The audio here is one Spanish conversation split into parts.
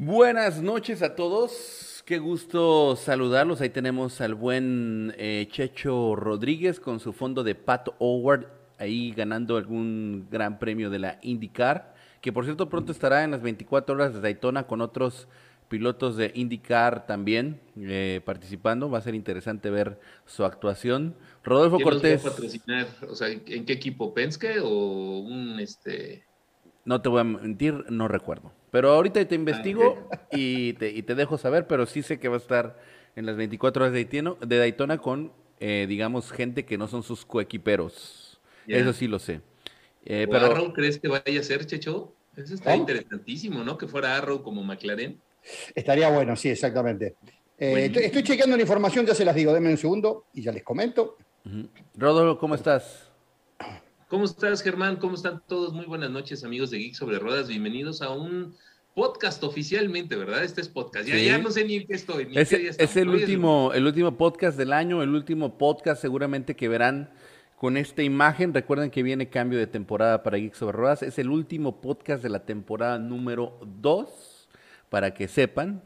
Buenas noches a todos. Qué gusto saludarlos. Ahí tenemos al buen eh, Checho Rodríguez con su fondo de Pat Howard, ahí ganando algún gran premio de la IndyCar, que por cierto pronto estará en las 24 horas de Daytona con otros pilotos de IndyCar también eh, participando. Va a ser interesante ver su actuación. Rodolfo Cortés. O sea, ¿en qué equipo? ¿Penske o un este? No te voy a mentir, no recuerdo. Pero ahorita te investigo y, te, y, te, dejo saber, pero sí sé que va a estar en las 24 horas de Daytona, de Daytona con, eh, digamos, gente que no son sus coequiperos. Eso sí lo sé. Eh, pero... Arrow crees que vaya a ser, Checho? Eso está interesantísimo, ¿no? Que fuera Arrow como McLaren. Estaría bueno, sí, exactamente. Eh, estoy, chequeando la información, ya se las digo, denme un segundo y ya les comento. Rodolfo, ¿cómo estás? ¿Cómo estás, Germán? ¿Cómo están todos? Muy buenas noches, amigos de Geek sobre Ruedas. Bienvenidos a un podcast oficialmente, ¿verdad? Este es podcast. Ya, no sé ni en qué estoy. es, es el último, el último podcast del año, el último podcast seguramente que verán con esta imagen. Recuerden que viene cambio de temporada para Geek sobre Ruedas. Es el último podcast de la temporada número 2, para que sepan.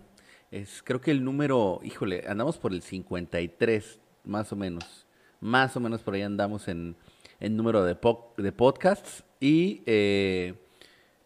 Es, creo que el número, híjole, andamos por el 53, más o menos. Más o menos por ahí andamos en el número de, de podcasts y eh,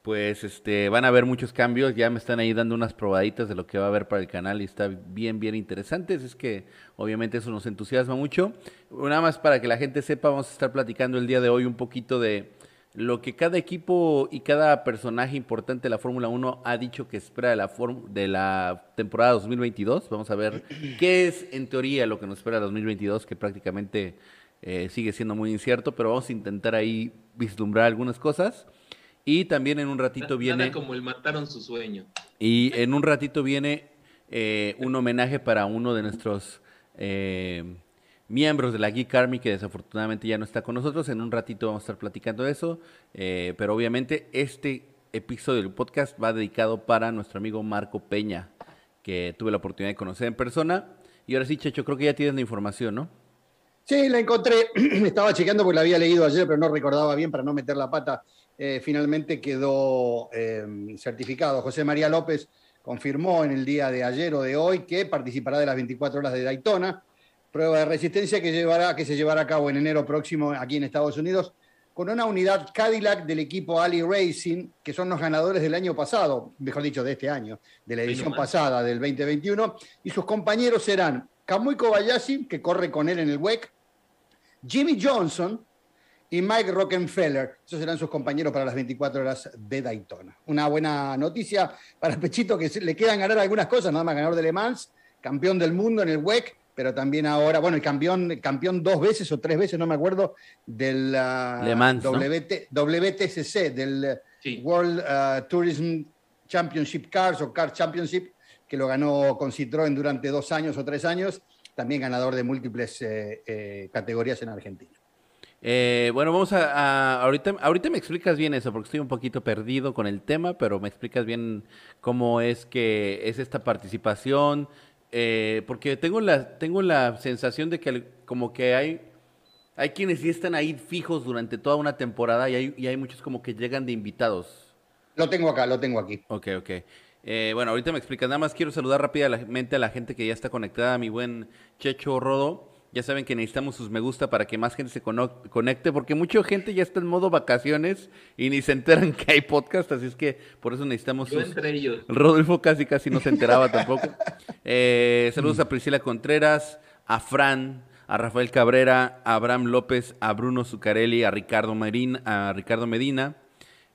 pues este van a haber muchos cambios, ya me están ahí dando unas probaditas de lo que va a haber para el canal y está bien, bien interesante, es que obviamente eso nos entusiasma mucho. Nada más para que la gente sepa, vamos a estar platicando el día de hoy un poquito de lo que cada equipo y cada personaje importante de la Fórmula 1 ha dicho que espera de la, de la temporada 2022. Vamos a ver qué es en teoría lo que nos espera 2022, que prácticamente eh, sigue siendo muy incierto, pero vamos a intentar ahí vislumbrar algunas cosas. Y también en un ratito viene... como el mataron su sueño. Y en un ratito viene eh, un homenaje para uno de nuestros eh, miembros de la Geek Army que desafortunadamente ya no está con nosotros. En un ratito vamos a estar platicando de eso. pero obviamente este episodio del podcast va dedicado para nuestro amigo Marco Peña, que tuve la oportunidad de conocer en persona. Y ahora sí, Checho, creo que ya tienes la información, ¿no? Sí, la encontré. Estaba chequeando porque la había leído ayer, pero no recordaba bien para no meter la pata. Eh, finalmente quedó em, certificado. José María López confirmó en el día de ayer o de hoy que participará de las 24 horas de Daytona, prueba de resistencia que, llevará, que se llevará a cabo en enero próximo aquí en Estados Unidos, con una unidad Cadillac del equipo Ali Racing, que son los ganadores del año pasado, mejor dicho, de este año, de la edición pasada del 2021, y sus compañeros serán Kamui Kobayashi, que corre con él en el WEC, Jimmy Johnson y Mike Rockefeller. Esos serán sus compañeros para las 24 horas de Daytona. Una buena noticia para Pechito que le quedan ganar algunas cosas, nada más ganador de Le Mans, campeón del mundo en el WEC, pero también ahora, bueno, el campeón, campeón dos veces o tres veces, no me acuerdo, del WTCC, del World uh, Tourism Championship Cars o Car Championship, que lo ganó con Citroën durante dos años o tres años también ganador de múltiples eh, eh, categorías en Argentina. Eh, bueno, vamos a, ahorita, ahorita me explicas bien eso, porque estoy un poquito perdido con el tema, pero me explicas bien cómo es que es esta participación, porque tengo la, tengo la sensación de que como que hay, hay quienes sí están ahí fijos durante toda una temporada y hay, y hay muchos como que llegan de invitados. Lo tengo acá, lo tengo aquí. Ok, ok. Eh, bueno, ahorita me explicas. Nada más quiero saludar rápidamente a la gente que ya está conectada, mi buen Checho Rodo. Ya saben que necesitamos sus me gusta para que más gente se conecte, porque mucha gente ya está en modo vacaciones y ni se enteran que hay podcast, así es que por eso necesitamos Yo entre ellos. Rodolfo casi casi no se enteraba tampoco. Eh, saludos a Priscila Contreras, a Fran, a Rafael Cabrera, a Abraham López, a Bruno Zucarelli, a Ricardo Medina, a Ricardo Medina,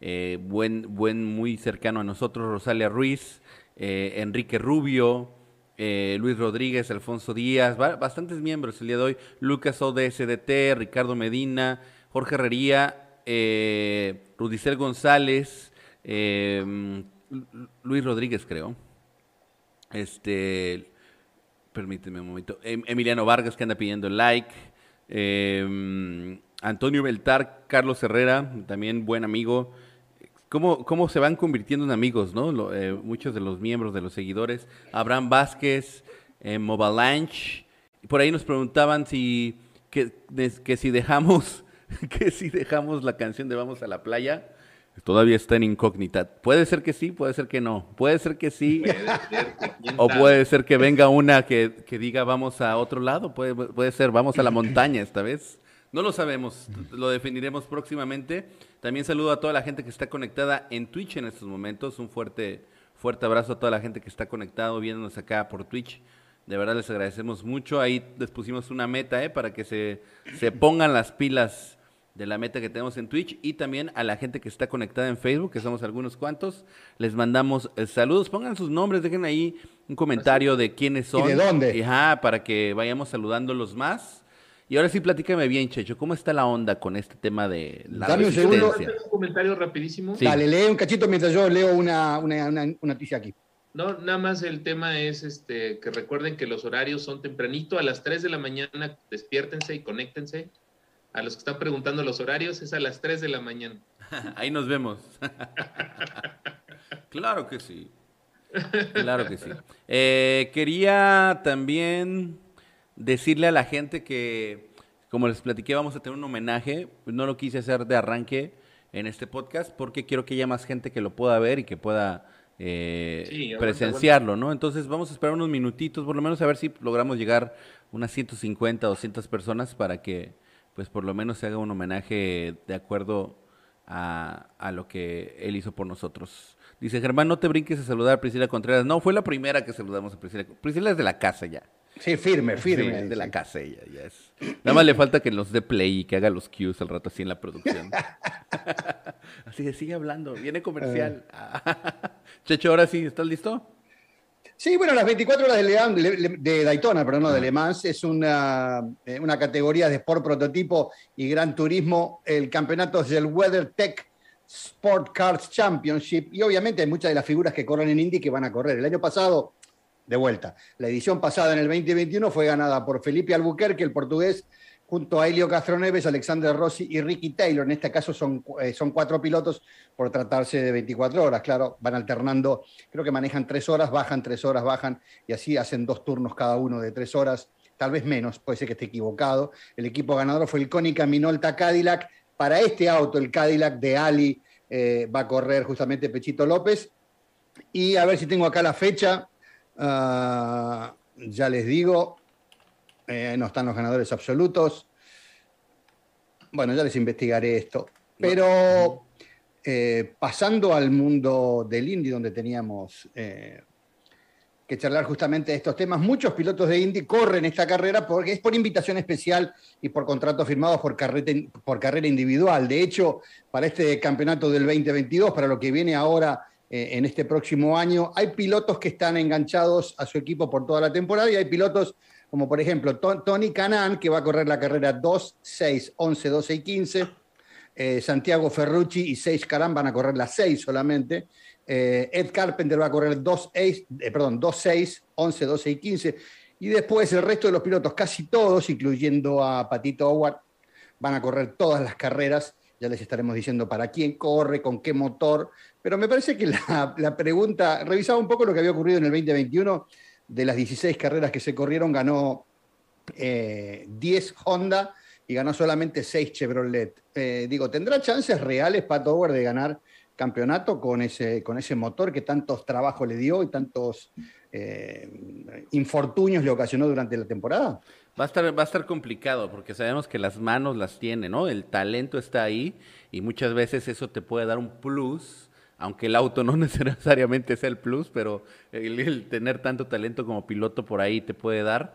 eh, buen, buen, muy cercano a nosotros, Rosalia Ruiz, eh, Enrique Rubio, eh, Luis Rodríguez, Alfonso Díaz, bastantes miembros el día de hoy, Lucas ODSDT, Ricardo Medina, Jorge Herrería, Rudicel González, Luis Rodríguez creo, este, permíteme un momento, em, Emiliano Vargas que anda pidiendo like, Antonio Beltar, Carlos Herrera, también buen amigo, cómo, cómo se van convirtiendo en amigos, ¿no? Eh, muchos de los miembros, de los seguidores. Abraham Vázquez, eh. Por ahí nos preguntaban si, que, que si dejamos, que si dejamos la canción de Vamos a la playa. Todavía está en incógnita. Puede ser que sí, puede ser que no. Puede ser que sí. o puede ser que venga una que, diga vamos a otro lado. Puede, puede ser vamos a la montaña esta vez. No lo sabemos. Lo definiremos próximamente. También saludo a toda la gente que está conectada en Twitch en estos momentos. Un fuerte, fuerte abrazo a toda la gente que está conectado viéndonos acá por Twitch. De verdad les agradecemos mucho. Ahí les pusimos una meta ¿eh? para que se, se pongan las pilas de la meta que tenemos en Twitch y también a la gente que está conectada en Facebook, que somos algunos cuantos. Les mandamos eh, saludos, pongan sus nombres, dejen ahí un comentario de quiénes son. ¿Y de dónde? Ajá, para que vayamos saludándolos más. Y ahora sí, platícame bien, Checho, ¿cómo está la onda con este tema de la Dame un segundo. Un comentario rapidísimo. Dale, lee un cachito mientras yo leo una, una, una, noticia aquí. No, nada más el tema es este que recuerden que los horarios son tempranito, a las 3 de la mañana, despiértense y conéctense a los que están preguntando los horarios, es a las 3 de la mañana. Ahí nos vemos. claro que sí. Claro que sí. Eh, quería también decirle a la gente que, como les platiqué, vamos a tener un homenaje. No lo quise hacer de arranque en este podcast porque quiero que haya más gente que lo pueda ver y que pueda eh, presenciarlo, ¿no? Entonces vamos a esperar unos minutitos, por lo menos a ver si logramos llegar unas 150, 200 personas para que pues por lo menos se haga un homenaje de acuerdo a, lo que él hizo por nosotros. Dice Germán, no te brinques a saludar a Priscila Contreras. No, fue la primera que saludamos a Priscila. Priscila es de la casa ya. Sí, firme, firme. de la casa ella, ya es. Nada más le falta que nos dé play y que haga los cues al rato así en la producción. así que sigue hablando, viene comercial. Checho, ahora sí, ¿estás listo? Sí, bueno, las 24 horas de, de Daytona, perdón, no, de Le Mans, es una, eh, una categoría de Sport Prototipo y Gran Turismo. El campeonato es el WeatherTech Sport Cars Championship y obviamente hay muchas de las figuras que corren en Indy que van a correr. El año pasado, de vuelta, la edición pasada en el 2021 fue ganada por Felipe Albuquerque, el portugués, junto a Helio Castroneves, Alexander Rossi y Ricky Taylor. En este caso son, eh, son cuatro pilotos por tratarse de 24 horas. Claro, van alternando, creo que manejan tres horas, bajan tres horas, bajan y así hacen dos turnos cada uno de tres horas, tal vez menos, puede ser que esté equivocado. El equipo ganador fue el Konica Minolta Cadillac. Para este auto, el Cadillac de Ali, eh, va a correr justamente Pechito López. Y a ver si tengo acá la fecha. Ah, ya les digo, eh, no están los ganadores absolutos. Bueno, ya les investigaré esto. Pero eh, pasando al mundo del Indy, donde teníamos eh, que charlar justamente de estos temas, muchos pilotos de Indy corren esta carrera porque es por invitación especial y por contratos firmados por, por carrera individual. De hecho, para este campeonato del 2022, para lo que viene ahora en este próximo año, hay pilotos que están enganchados a su equipo por toda la temporada y hay pilotos como por ejemplo Tony Canan, que va a correr la carrera 2, 6, 11, 12 y 15. Eh, Santiago Ferrucci y Sage Caran van a correr las 6 solamente. Eh, Ed Carpenter va a correr 2, eh, perdón, 2, 6, 11, 12 y 15. Y después el resto de los pilotos, casi todos, incluyendo a Patito Howard, van a correr todas las carreras. Ya les estaremos diciendo para quién corre, con qué motor. Pero me parece que la, pregunta, revisaba un poco lo que había ocurrido en el 2021 de las 16 carreras que se corrieron, ganó 10 eh, Honda y ganó solamente 6 Chevrolet. Eh, digo, ¿tendrá chances reales Pato Howard de ganar campeonato con ese, con ese motor que tantos trabajos le dio y tantos eh, infortunios le ocasionó durante la temporada? Va a, estar, va a estar complicado porque sabemos que las manos las tiene, ¿no? El talento está ahí y muchas veces eso te puede dar un plus aunque el auto no necesariamente sea el plus, pero el, tener tanto talento como piloto por ahí te puede dar.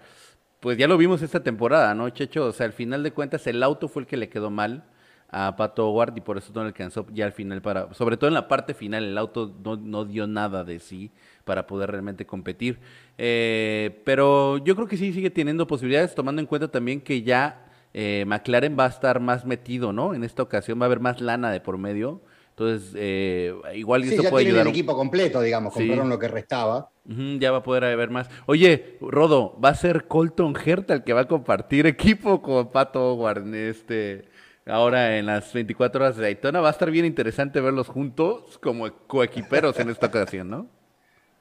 Pues ya lo vimos esta temporada, ¿no, Checho? O sea, al final de cuentas el auto fue el que le quedó mal a Pato Howard y por eso no alcanzó ya al final para, sobre todo en la parte final, el auto no, dio nada de sí para poder realmente competir. Eh, pero yo creo que sí sigue teniendo posibilidades, tomando en cuenta también que ya eh, McLaren va a estar más metido, ¿no? En esta ocasión va a haber más lana de por medio. Entonces, eh, igual sí, ya puede ayudar. el equipo completo, digamos, compraron lo que restaba. ya va a poder haber más. Oye, Rodo, ¿va a ser Colton Herta el que va a compartir equipo con Pato Howard este, ahora en las 24 horas de Daytona? Va a estar bien interesante verlos juntos como coequiperos en esta ocasión, ¿no?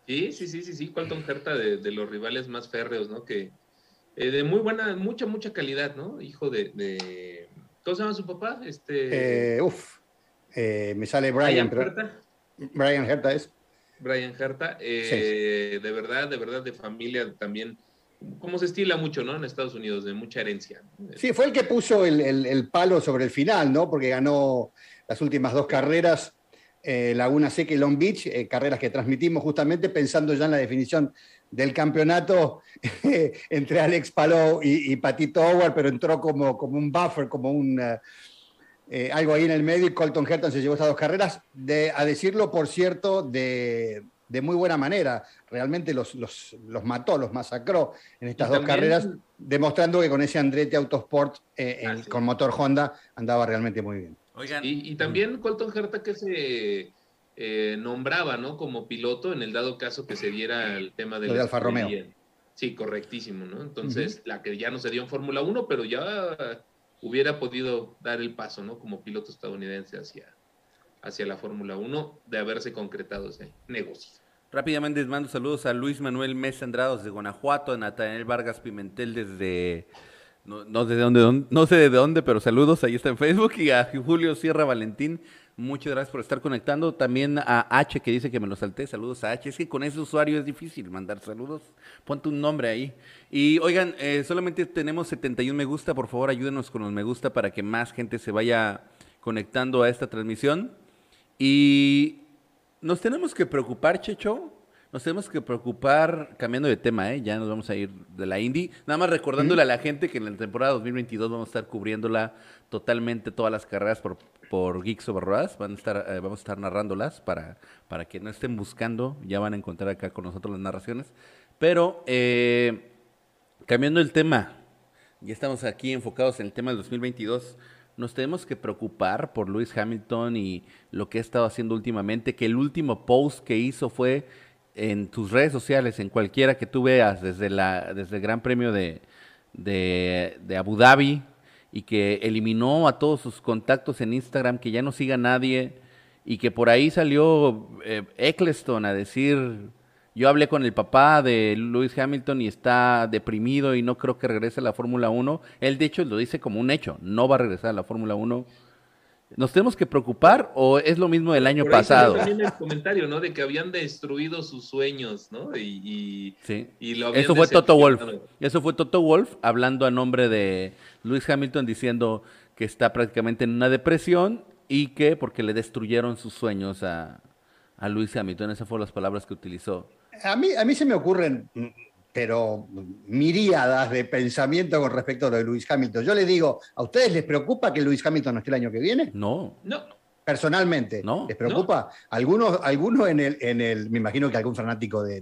Sí, sí, sí, sí, sí. Colton Herta de, los rivales más férreos, ¿no? Que eh, de muy buena, mucha, mucha calidad, ¿no? Hijo de, ¿Cómo se llama su papá? Este... Eh, uf. Eh, me sale Brian, pero. Brian Herta es. Brian Herta, eh, de verdad, de verdad, de familia también, como se estila mucho, ¿no? En Estados Unidos, de mucha herencia. Sí, fue el que puso el, palo sobre el final, ¿no? Porque ganó las últimas dos carreras, eh, Laguna Seca y Long Beach, eh, carreras que transmitimos justamente pensando ya en la definición del campeonato entre Alex Palou y, Patito Howard, pero entró como, como un buffer, como un... Eh, algo ahí en el medio y Colton Herton se llevó estas dos carreras, de, a decirlo, por cierto, de, muy buena manera. Realmente los, los, mató, los masacró en estas dos carreras, demostrando que con ese Andretti Autosport eh, ah, con motor Honda andaba realmente muy bien. Y, también Colton Herta que se eh, nombraba ¿no? como piloto en el dado caso que se diera el tema de, Alfa Romeo. Sí, correctísimo, ¿no? Entonces, la que ya no se dio en Fórmula 1, pero ya hubiera podido dar el paso, ¿no? Como piloto estadounidense hacia, hacia la Fórmula 1 de haberse concretado ese negocio. Rápidamente les mando saludos a Luis Manuel Mesa Andrados de Guanajuato, a Natanael Vargas Pimentel desde no, no, dónde, no sé de dónde, pero saludos, ahí está en Facebook, y a Julio Sierra Valentín Muchas gracias por estar conectando. También a H que dice que me lo salté. Saludos a H. Es que con ese usuario es difícil mandar saludos. Ponte un nombre ahí. Y oigan, eh, solamente tenemos 71 me gusta. Por favor, ayúdenos con los me gusta para que más gente se vaya conectando a esta transmisión. Y nos tenemos que preocupar, Checho. Nos tenemos que preocupar, cambiando de tema, ¿eh? ya nos vamos a ir de la Indy. Nada más recordándole a la gente que en la temporada 2022 vamos a estar cubriéndola totalmente todas las carreras por por Geeks Over Van a estar, eh, vamos a estar narrándolas para, para que no estén buscando, ya van a encontrar acá con nosotros las narraciones. Pero eh, cambiando el tema, ya estamos aquí enfocados en el tema del 2022. Nos tenemos que preocupar por Lewis Hamilton y lo que ha estado haciendo últimamente, que el último post que hizo fue en tus redes sociales, en cualquiera que tú veas, desde, la, desde el Gran Premio de, de, de Abu Dhabi, y que eliminó a todos sus contactos en Instagram, que ya no siga nadie y que por ahí salió eh, Eccleston a decir, yo hablé con el papá de Lewis Hamilton y está deprimido y no creo que regrese a la Fórmula 1. Él de hecho lo dice como un hecho, no va a regresar a la Fórmula 1 ¿Nos tenemos que preocupar o es lo mismo del año pasado? También el comentario, ¿no? De que habían destruido sus sueños, ¿no? Y, sí. Eso fue Toto Wolf. Eso fue Toto Wolf hablando a nombre de Lewis Hamilton diciendo que está prácticamente en una depresión y que porque le destruyeron sus sueños a, a Lewis Hamilton. Esas fueron las palabras que utilizó. A mí, a mí se me ocurren pero miríadas de pensamiento con respecto a lo de Luis Hamilton. Yo le digo, ¿a ustedes les preocupa que Luis Hamilton no esté el año que viene? No. No. Personalmente, no, ¿les preocupa? Algunos, algunos en el, en el, me imagino que algún fanático de,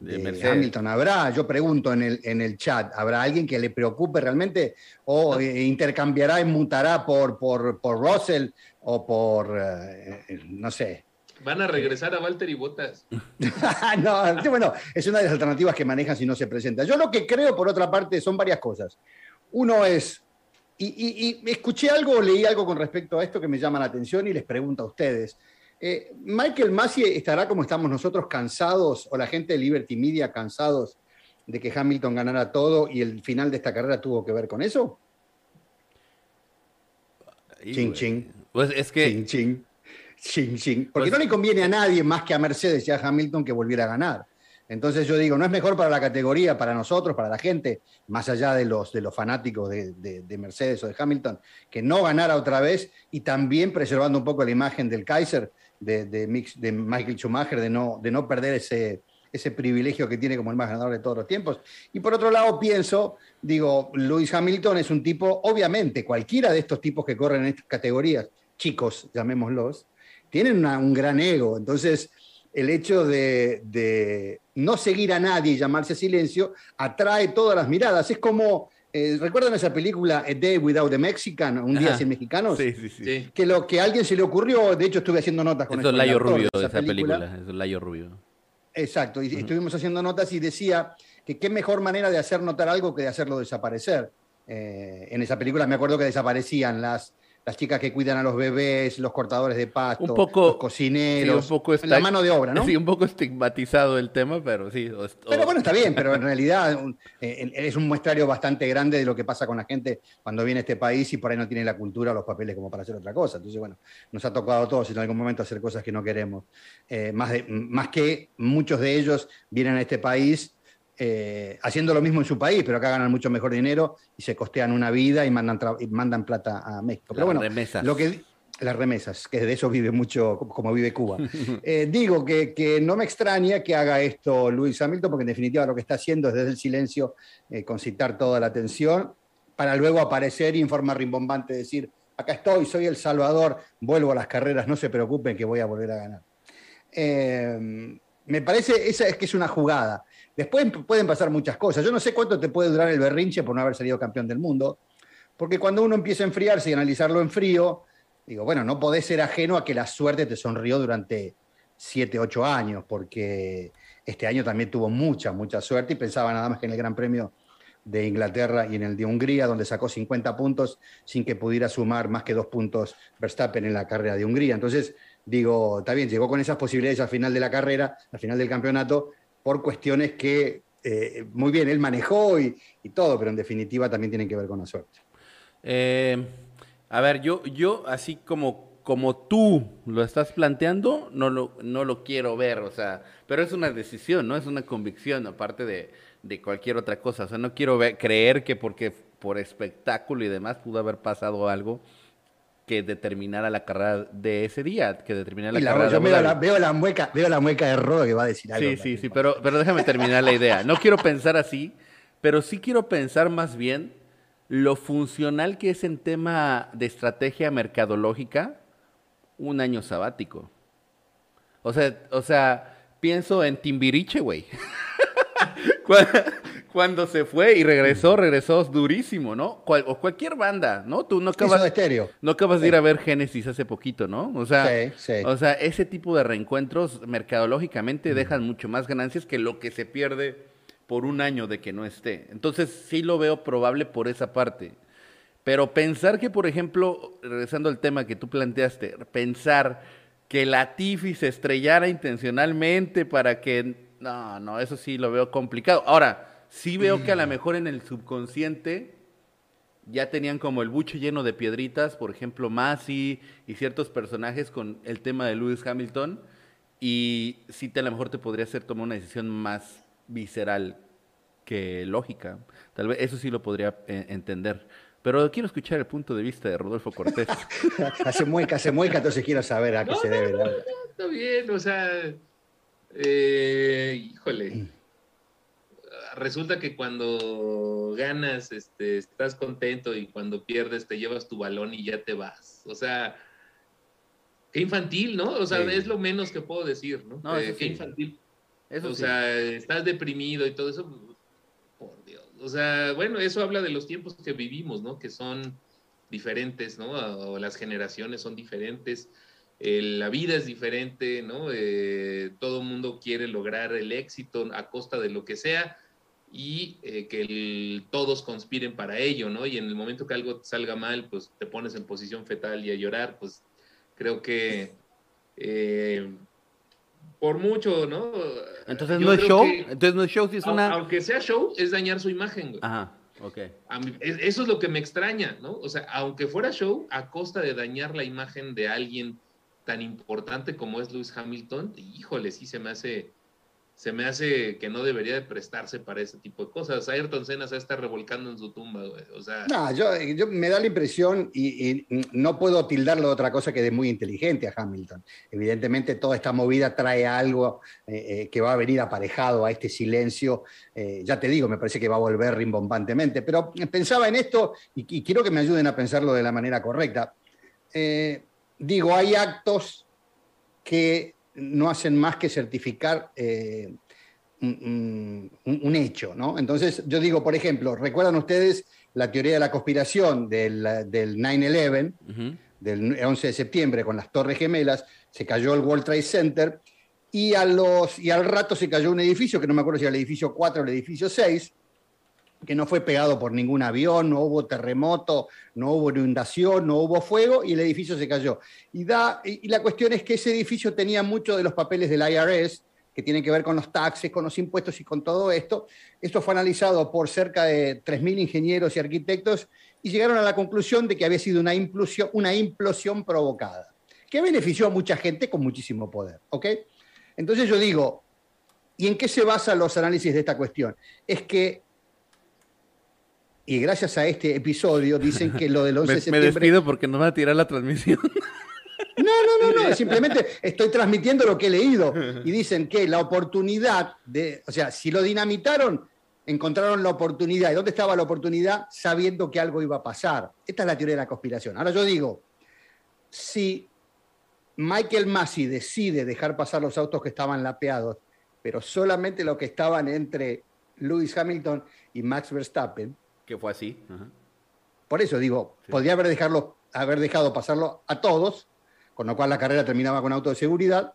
de, Hamilton habrá, yo pregunto en el, en el chat, ¿habrá alguien que le preocupe realmente o intercambiará y mutará por, por, por Russell o por, eh, eh, no sé, Van a regresar a Walter y Botas. no, bueno, es una de las alternativas que manejan si no se presenta. Yo lo que creo, por otra parte, son varias cosas. Uno es, y, escuché algo, leí algo con respecto a esto que me llama la atención y les pregunto a ustedes. Eh, ¿Michael Massey estará como estamos nosotros cansados, o la gente de Liberty Media cansados de que Hamilton ganara todo y el final de esta carrera tuvo que ver con eso? ching, ching. Pues es que ching, ching. Porque pues no le conviene a nadie más que a Mercedes y a Hamilton que volviera a ganar. Entonces yo digo, no es mejor para la categoría, para nosotros, para la gente, más allá de los, de los fanáticos de, Mercedes o de Hamilton, que no ganara otra vez y también preservando un poco la imagen del Kaiser, de, de, Michael Schumacher, de no, de no perder ese, ese privilegio que tiene como el más ganador de todos los tiempos. Y por otro lado, pienso, digo, Lewis Hamilton es un tipo, obviamente, cualquiera de estos tipos que corren en estas categorías, chicos, llamémoslos, tienen un gran ego. Entonces, el hecho de, no seguir a nadie y llamarse a silencio atrae todas las miradas. Es como, eh, ¿recuerdan esa película A Day Without the Mexican? Un día sin mexicanos. Sí, sí, sí. Que lo que a alguien se le ocurrió, de hecho estuve haciendo notas con Eso es Layo Rubio de esa, película. Eso es Layo Rubio. Exacto, y estuvimos haciendo notas y decía que qué mejor manera de hacer notar algo que de hacerlo desaparecer. Eh, en esa película me acuerdo que desaparecían las las chicas que cuidan a los bebés, los cortadores de pasto, un poco, los cocineros, un poco la mano de obra, ¿no? Sí, un poco estigmatizado el tema, pero sí. pero bueno, está bien, pero en realidad eh, es un muestrario bastante grande de lo que pasa con la gente cuando viene a este país y por ahí no tiene la cultura o los papeles como para hacer otra cosa. Entonces, bueno, nos ha tocado a todos en algún momento hacer cosas que no queremos. Eh, más, de, más que muchos de ellos vienen a este país eh, haciendo lo mismo en su país, pero acá ganan mucho mejor dinero y se costean una vida y mandan, mandan plata a México. Pero bueno, remesas. lo que las remesas, que de eso vive mucho, como vive Cuba. Eh, digo que, no me extraña que haga esto Luis Hamilton, porque en definitiva lo que está haciendo es desde el silencio eh, concitar toda la atención, para luego aparecer y en forma rimbombante decir, acá estoy, soy el Salvador, vuelvo a las carreras, no se preocupen que voy a volver a ganar. me parece, esa es que es una jugada. Después pueden pasar muchas cosas. Yo no sé cuánto te puede durar el berrinche por no haber salido campeón del mundo, porque cuando uno empieza a enfriarse y analizarlo en frío, digo, bueno, no podés ser ajeno a que la suerte te sonrió durante 7, 8 años, porque este año también tuvo mucha, mucha suerte y pensaba nada más que en el Gran Premio de Inglaterra y en el de Hungría, donde sacó 50 puntos sin que pudiera sumar más que dos puntos Verstappen en la carrera de Hungría. Entonces, digo, está bien, llegó con esas posibilidades al final de la carrera, al final del campeonato, por cuestiones que, eh, muy bien, él manejó y, todo, pero en definitiva también tienen que ver con la suerte. Eh, a ver, yo, yo así como, como tú lo estás planteando, no lo, no lo quiero ver, o sea, pero es una decisión, ¿no? Es una convicción, aparte de, de cualquier otra cosa. O sea, no quiero ver, creer que porque por espectáculo y demás pudo haber pasado algo que determinara la carrera de ese día, que determinara la, carrera yo veo la, veo la, mueca, veo la mueca de Rodo que va a decir algo. Sí, sí, sí, pero, pero déjame terminar la idea. No quiero pensar así, pero sí quiero pensar más bien lo funcional que es en tema de estrategia mercadológica un año sabático. O sea, o sea, pienso en Timbiriche, güey. cuando se fue y regresó, regresó durísimo, ¿no? o cualquier banda, ¿no? Tú no acabas, de no acabas de ir a ver Génesis hace poquito, ¿no? O sea, o sea, ese tipo de reencuentros mercadológicamente dejan mucho más ganancias que lo que se pierde por un año de que no esté. Entonces sí lo veo probable por esa parte. Pero pensar que, por ejemplo, regresando al tema que tú planteaste, pensar que la Tifi se estrellara intencionalmente para que... No, no, eso sí lo veo complicado. Ahora, sí veo que a lo mm. mejor en el subconsciente ya tenían como el buche lleno de piedritas, por ejemplo, Masi y ciertos personajes con el tema de Lewis Hamilton, y sí te, a lo mejor te podría hacer tomar una decisión más visceral que lógica. Tal vez eso sí lo podría eh, entender. Pero quiero escuchar el punto de vista de Rodolfo Cortés. hace mueca, hace mueca, entonces quiero saber a qué se debe. No, está bien, o sea, eh, híjole. Resulta que cuando ganas este, estás contento y cuando pierdes te llevas tu balón y ya te vas. O sea, qué infantil, ¿no? O sea, es lo menos que puedo decir, ¿no? Eh, qué infantil. o sea, estás deprimido y todo eso. Por Dios. O sea, bueno, eso habla de los tiempos que vivimos, ¿no? Que son diferentes, ¿no? O las generaciones son diferentes. la vida es diferente, ¿no? Eh, todo mundo quiere lograr el éxito a costa de lo que sea y eh, que todos conspiren para ello, ¿no? Y en el momento que algo salga mal, pues te pones en posición fetal y a llorar, pues creo que eh, por mucho, ¿no? Entonces no es show, entonces no es show, si es una... Aunque sea show, es dañar su imagen. Ajá, ok. eso es lo que me extraña, ¿no? O sea, aunque fuera show, a costa de dañar la imagen de alguien tan importante como es Lewis Hamilton, híjole, sí se me hace se me hace que no debería de prestarse para ese tipo de cosas. Ayrton Senna se está revolcando en su tumba, güey. O sea... No, yo, me da la impresión, y, no puedo tildarlo de otra cosa que de muy inteligente a Hamilton. Evidentemente toda esta movida trae algo eh, eh, que va a venir aparejado a este silencio. Eh, ya te digo, me parece que va a volver rimbombantemente. Pero pensaba en esto y quiero que me ayuden a pensarlo de la manera correcta. digo, hay actos que no hacen más que certificar eh, un, hecho, ¿no? Entonces, yo digo, por ejemplo, ¿recuerdan ustedes la teoría de la conspiración del, 9-11, del 11 de septiembre, con las Torres Gemelas? Se cayó el World Trade Center y, a los, y al rato se cayó un edificio, que no me acuerdo si era el edificio 4 o el edificio 6, que no fue pegado por ningún avión, no hubo terremoto, no hubo inundación, no hubo fuego y el edificio se cayó. Y, la cuestión es que ese edificio tenía muchos de los papeles del IRS, que tienen que ver con los taxes, con los impuestos y con todo esto. Esto fue analizado por cerca de 3.000 ingenieros y arquitectos y llegaron a la conclusión de que había sido una implosión, una implosión provocada, que benefició a mucha gente con muchísimo poder. ¿ok? Entonces yo digo, ¿y en qué se basan los análisis de esta cuestión? Es que y gracias a este episodio dicen que lo del 11 de septiembre... Me despido porque nos va a tirar la transmisión. No, no, no, no, simplemente estoy transmitiendo lo que he leído. Y dicen que la oportunidad de, o sea, si lo dinamitaron, encontraron la oportunidad. ¿Y dónde estaba la oportunidad? Sabiendo que algo iba a pasar. Esta es la teoría de la conspiración. Ahora yo digo, si Michael Massey decide dejar pasar los autos que estaban lapeados, pero solamente los que estaban entre Lewis Hamilton y Max Verstappen, que fue así. Por eso digo, podría haber, dejarlo, haber dejado pasarlo a todos, con lo cual la carrera terminaba con auto de seguridad,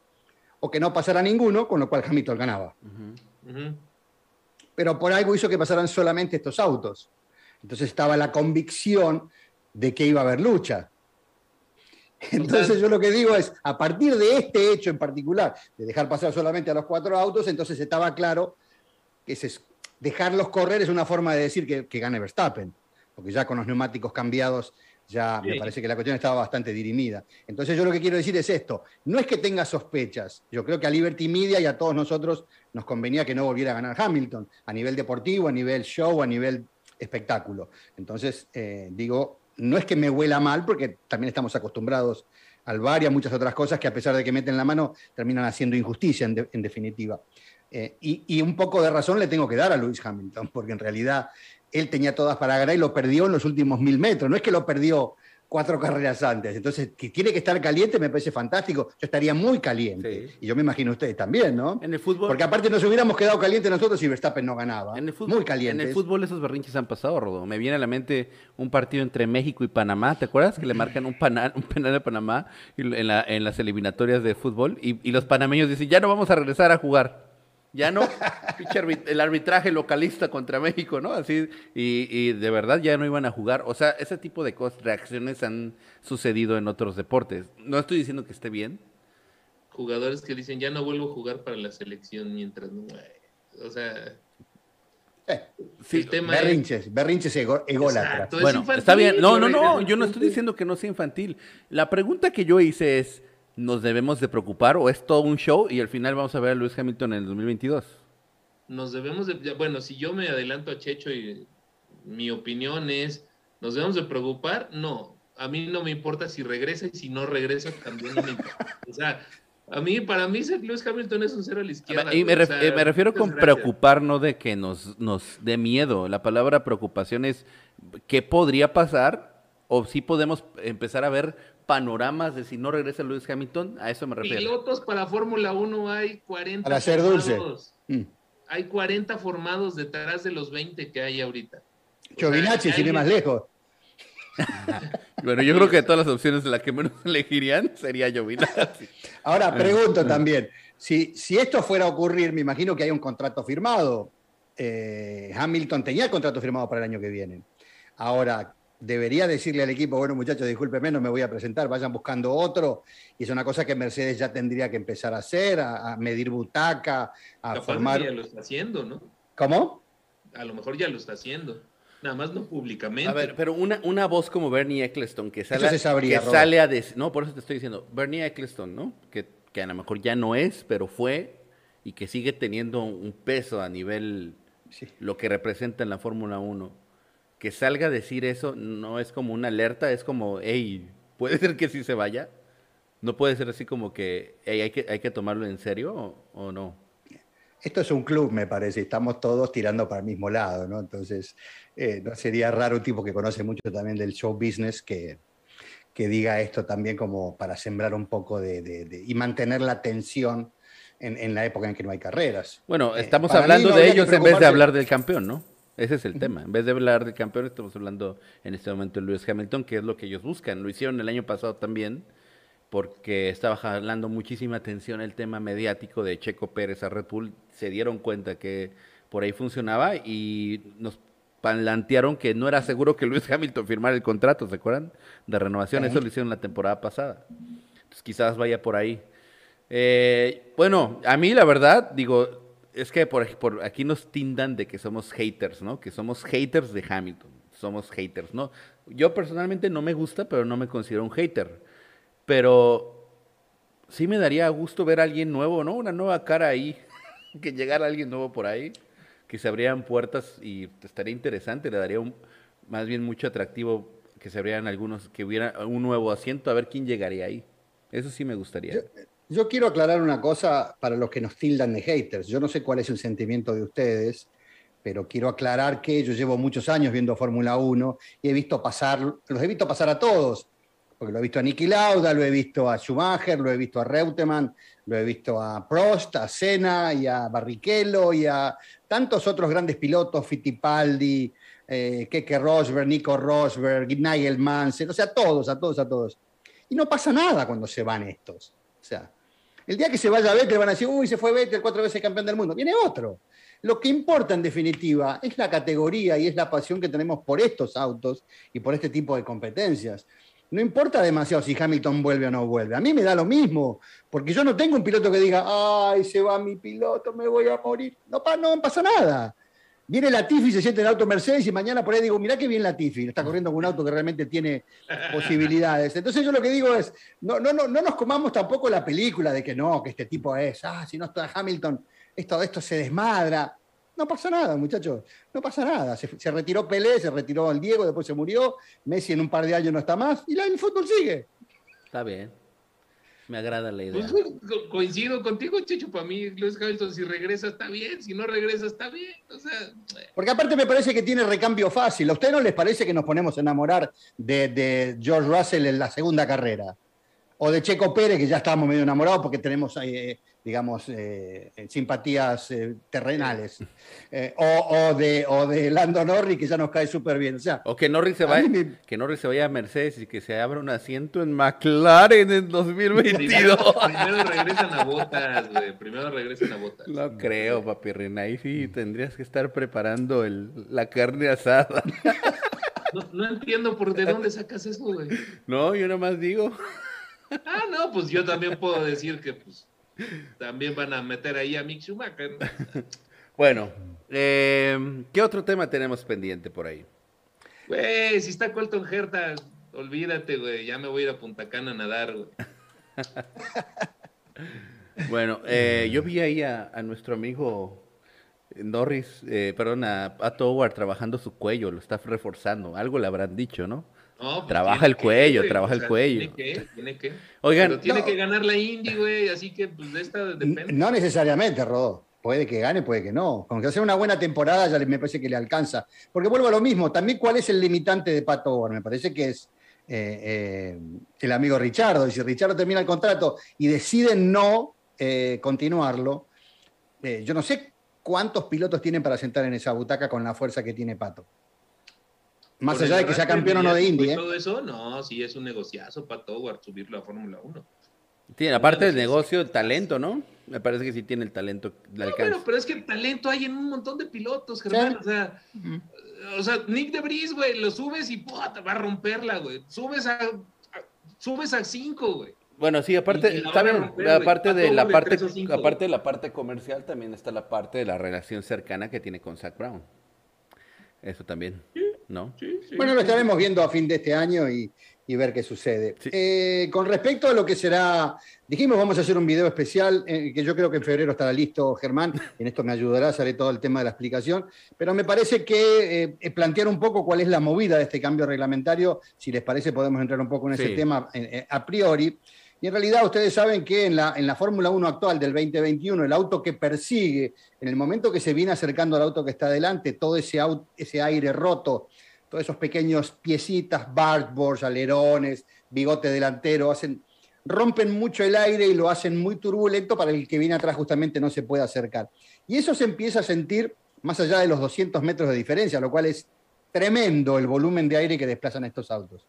o que no pasara ninguno, con lo cual Hamilton ganaba. Pero por algo hizo que pasaran solamente estos autos. Entonces estaba la convicción de que iba a haber lucha. Entonces yo lo que digo es, a partir de este hecho en particular, de dejar pasar solamente a los cuatro autos, entonces estaba claro que ese dejarlos correr es una forma de decir que, gane Verstappen, porque ya con los neumáticos cambiados ya me parece que la cuestión estaba bastante dirimida. Entonces yo lo que quiero decir es esto, no es que tenga sospechas, yo creo que a Liberty Media y a todos nosotros nos convenía que no volviera a ganar Hamilton, a nivel deportivo, a nivel show, a nivel espectáculo. Entonces, eh, digo, no es que me huela mal, porque también estamos acostumbrados al VAR y a muchas otras cosas que a pesar de que meten la mano, terminan haciendo injusticia en definitiva. Eh, y, un poco de razón le tengo que dar a Lewis Hamilton, porque en realidad él tenía todas para ganar y lo perdió en los últimos mil metros. No es que lo perdió cuatro carreras antes. Entonces, que tiene que estar caliente me parece fantástico. Yo estaría muy caliente. Y yo me imagino ustedes también, ¿no? En el fútbol. Porque aparte nos hubiéramos quedado calientes nosotros si Verstappen no ganaba. En el fútbol, muy caliente. En el fútbol esos berrinches han pasado, Rodo. Me viene a la mente un partido entre México y Panamá. ¿Te acuerdas que le marcan un, penal, un penal a Panamá en, las eliminatorias de fútbol? y los panameños dicen, ya no vamos a regresar a jugar. Ya no, el arbitraje localista contra México, ¿no? Así, y, de verdad ya no iban a jugar. O sea, ese tipo de cosas, reacciones han sucedido en otros deportes. No estoy diciendo que esté bien. Jugadores que dicen, ya no vuelvo a jugar para la selección mientras no... O sea... Eh, sí, berrinches, berrinches ególatras. Bueno, está bien. No, no, no, yo no estoy diciendo que no sea infantil. La pregunta que yo hice es nos debemos de preocupar o es todo un show y al final vamos a ver a Luis Hamilton en el 2022? Nos debemos de, bueno, si yo me adelanto a Checho y mi opinión es, ¿nos debemos de preocupar? No, a mí no me importa si regresa y si no regresa también no me importa. O sea, a mí, para mí, Luis Hamilton es un cero a la izquierda. Y me, me refiero con preocupar, no de que nos, nos dé miedo. La palabra preocupación es qué podría pasar o si podemos empezar a ver panoramas de si no regresa Luis Hamilton, a eso me refiero. Pilotos para Fórmula 1 hay 40. Para ser dulce. Mm. Hay 40 formados detrás de los 20 que hay ahorita. Giovinacci, sin más lejos. bueno, yo creo que de todas las opciones de la que menos elegirían sería Giovinazzi. Ahora, pregunto también, si, si esto fuera a ocurrir, me imagino que hay un contrato firmado. Eh, Hamilton tenía el contrato firmado para el año que viene. Ahora, debería decirle al equipo, bueno muchachos, discúlpeme, no me voy a presentar, vayan buscando otro. Y es una cosa que Mercedes ya tendría que empezar a hacer, a, medir butaca, a formar... Ya lo está haciendo, ¿no? ¿Cómo? A lo mejor ya lo está haciendo. Nada más no públicamente. A ver, pero una, una voz como Bernie Eccleston que sale, que sale a decir, no, por eso te estoy diciendo, Bernie Eccleston, ¿no? Que, que a lo mejor ya no es, pero fue y que sigue teniendo un peso a nivel lo que representa en la Fórmula 1 que salga a decir eso no es como una alerta, es como, hey, puede ser que sí se vaya. No puede ser así como que, hey, hay que, hay que tomarlo en serio o, no. Esto es un club, me parece, estamos todos tirando para el mismo lado, ¿no? Entonces, eh, no sería raro un tipo que conoce mucho también del show business que, que diga esto también como para sembrar un poco de, y mantener la tensión en, la época en que no hay carreras. Bueno, eh, estamos hablando de ellos en vez de hablar del campeón, ¿no? Ese es el tema. En vez de hablar de campeón, estamos hablando en este momento de Lewis Hamilton, que es lo que ellos buscan. Lo hicieron el año pasado también, porque estaba jalando muchísima atención el tema mediático de Checo Pérez a Red Bull. Se dieron cuenta que por ahí funcionaba y nos plantearon que no era seguro que Luis Hamilton firmara el contrato, ¿se acuerdan? De renovación, eso lo hicieron la temporada pasada. Entonces quizás vaya por ahí. Eh, bueno, a mí la verdad, digo, es que por, aquí nos tindan de que somos haters, ¿no? Que somos haters de Hamilton. Somos haters, ¿no? Yo personalmente no me gusta, pero no me considero un hater. Pero sí me daría gusto ver a alguien nuevo, ¿no? Una nueva cara ahí. que llegara alguien nuevo por ahí. Que se abrieran puertas y estaría interesante. Le daría un, más bien mucho atractivo que se abrieran algunos, que hubiera un nuevo asiento, a ver quién llegaría ahí. Eso sí me gustaría. Quiero aclarar una cosa para los que nos tildan de haters. Yo no sé cuál es el sentimiento de ustedes, pero quiero aclarar que yo llevo muchos años viendo Fórmula 1 y he visto pasar, los he visto pasar a todos, porque lo he visto a Niki Lauda, lo he visto a Schumacher, lo he visto a Reutemann, lo he visto a Prost, a Senna y a Barrichello y a tantos otros grandes pilotos, Fittipaldi, eh, Keke Rosberg, Nico Rosberg, Nigel Mansell, o sea, todos, a todos, a todos. Y no pasa nada cuando se van estos. O sea, el día que se vaya Vettel van a decir, uy, se fue Vettel, cuatro veces campeón del mundo. Viene otro. Lo que importa en definitiva es la categoría y es la pasión que tenemos por estos autos y por este tipo de competencias. No importa demasiado si Hamilton vuelve o no vuelve. A mí me da lo mismo, porque yo no tengo un piloto que diga, ay, se va mi piloto, me voy a morir. No, no pasa nada. Viene Latifi, se siente en el auto Mercedes y mañana por ahí digo, mirá qué bien Latifi, está corriendo con un auto que realmente tiene posibilidades. Entonces yo lo que digo es, no, no, no, no nos comamos tampoco la película de que no, que este tipo es, ah, si no está Hamilton, esto, esto se desmadra. No pasa nada, muchachos, no pasa nada. Se, retiró Pelé, se retiró el Diego, después se murió, Messi en un par de años no está más y la, el fútbol sigue. Está bien. Me agrada la idea. Pues, coincido contigo, Chicho. Para mí, Luis Hamilton, si regresa está bien, si no regresa está bien. O sea, eh. Porque aparte me parece que tiene recambio fácil. ¿A usted no les parece que nos ponemos a enamorar de, de George Russell en la segunda carrera? O de Checo Pérez, que ya estábamos medio enamorados porque tenemos eh, digamos, eh, simpatías eh, terrenales. Eh, o, de, o de Lando Norris, que ya nos cae súper bien. O, sea, o que, Norris se vaya, que Norris se vaya a Mercedes y que se abra un asiento en McLaren en 2022. Primero, regresan a botas, güey. Primero regresan a botas. No creo, papi Reina. Ahí sí tendrías que estar preparando el, la carne asada. No, no entiendo por de dónde sacas eso, güey. No, yo nomás digo. Ah, no, pues yo también puedo decir que, pues, también van a meter ahí a Mick Schumacher. bueno, eh, ¿qué otro tema tenemos pendiente por ahí? Güey, si está Colton Herta, olvídate, güey. Ya me voy a ir a Punta Cana a nadar, güey. bueno, eh, yo vi ahí a, nuestro amigo Norris, eh, perdón, a, a Toward trabajando su cuello, lo está reforzando. Algo le habrán dicho, ¿no? Pues trabaja el cuello, trabaja el cuello. Tiene que, tiene que. Oigan, Pero tiene que ganar la Indy, güey, así que pues de esta depende. No necesariamente, Rodó. Puede que gane, puede que no. Con que hacer una buena temporada ya me parece que le alcanza. Porque vuelvo a lo mismo, también cuál es el limitante de Pato Howard. Me parece que es eh, eh, el amigo Richardo. Y si Richardo termina el contrato y decide no eh, continuarlo, yo no sé cuántos pilotos tienen para sentar en esa butaca con la fuerza que tiene Pato. Más allá de que sea campeón o no de Indy. ¿eh? Todo eso, no, sí es un negociazo para Toward subirlo a Fórmula 1. Tiene, aparte del negocio, el talento, ¿no? Me parece que sí tiene el talento. No, pero, pero, es que el talento hay en un montón de pilotos, Germán. O, sea, o sea, Nick de Bris, güey, lo subes y ¡pua! te va a romperla, güey. Subes a, subes a cinco, güey. Bueno, sí, aparte, aparte de la parte, aparte de la parte comercial, también está la parte de la relación cercana que tiene con Zach Brown. Eso también. ¿No? Bueno, lo estaremos viendo a fin de este año y, ver qué sucede. Eh, con respecto a lo que será, dijimos vamos a hacer un video especial, eh, que yo creo que en febrero estará listo Germán, en esto me ayudará, haré todo el tema de la explicación, pero me parece que eh, plantear un poco cuál es la movida de este cambio reglamentario, si les parece podemos entrar un poco en ese tema a priori. Y en realidad ustedes saben que en la, en la Fórmula 1 actual del 2021, el auto que persigue, en el momento que se viene acercando al auto que está adelante, todo ese, ese aire roto, todos esos pequeños piecitas, barboards, alerones, bigote delantero, hacen, rompen mucho el aire y lo hacen muy turbulento para el que viene atrás justamente no se pueda acercar. Y eso se empieza a sentir más allá de los 200 metros de diferencia, lo cual es tremendo el volumen de aire que desplazan estos autos.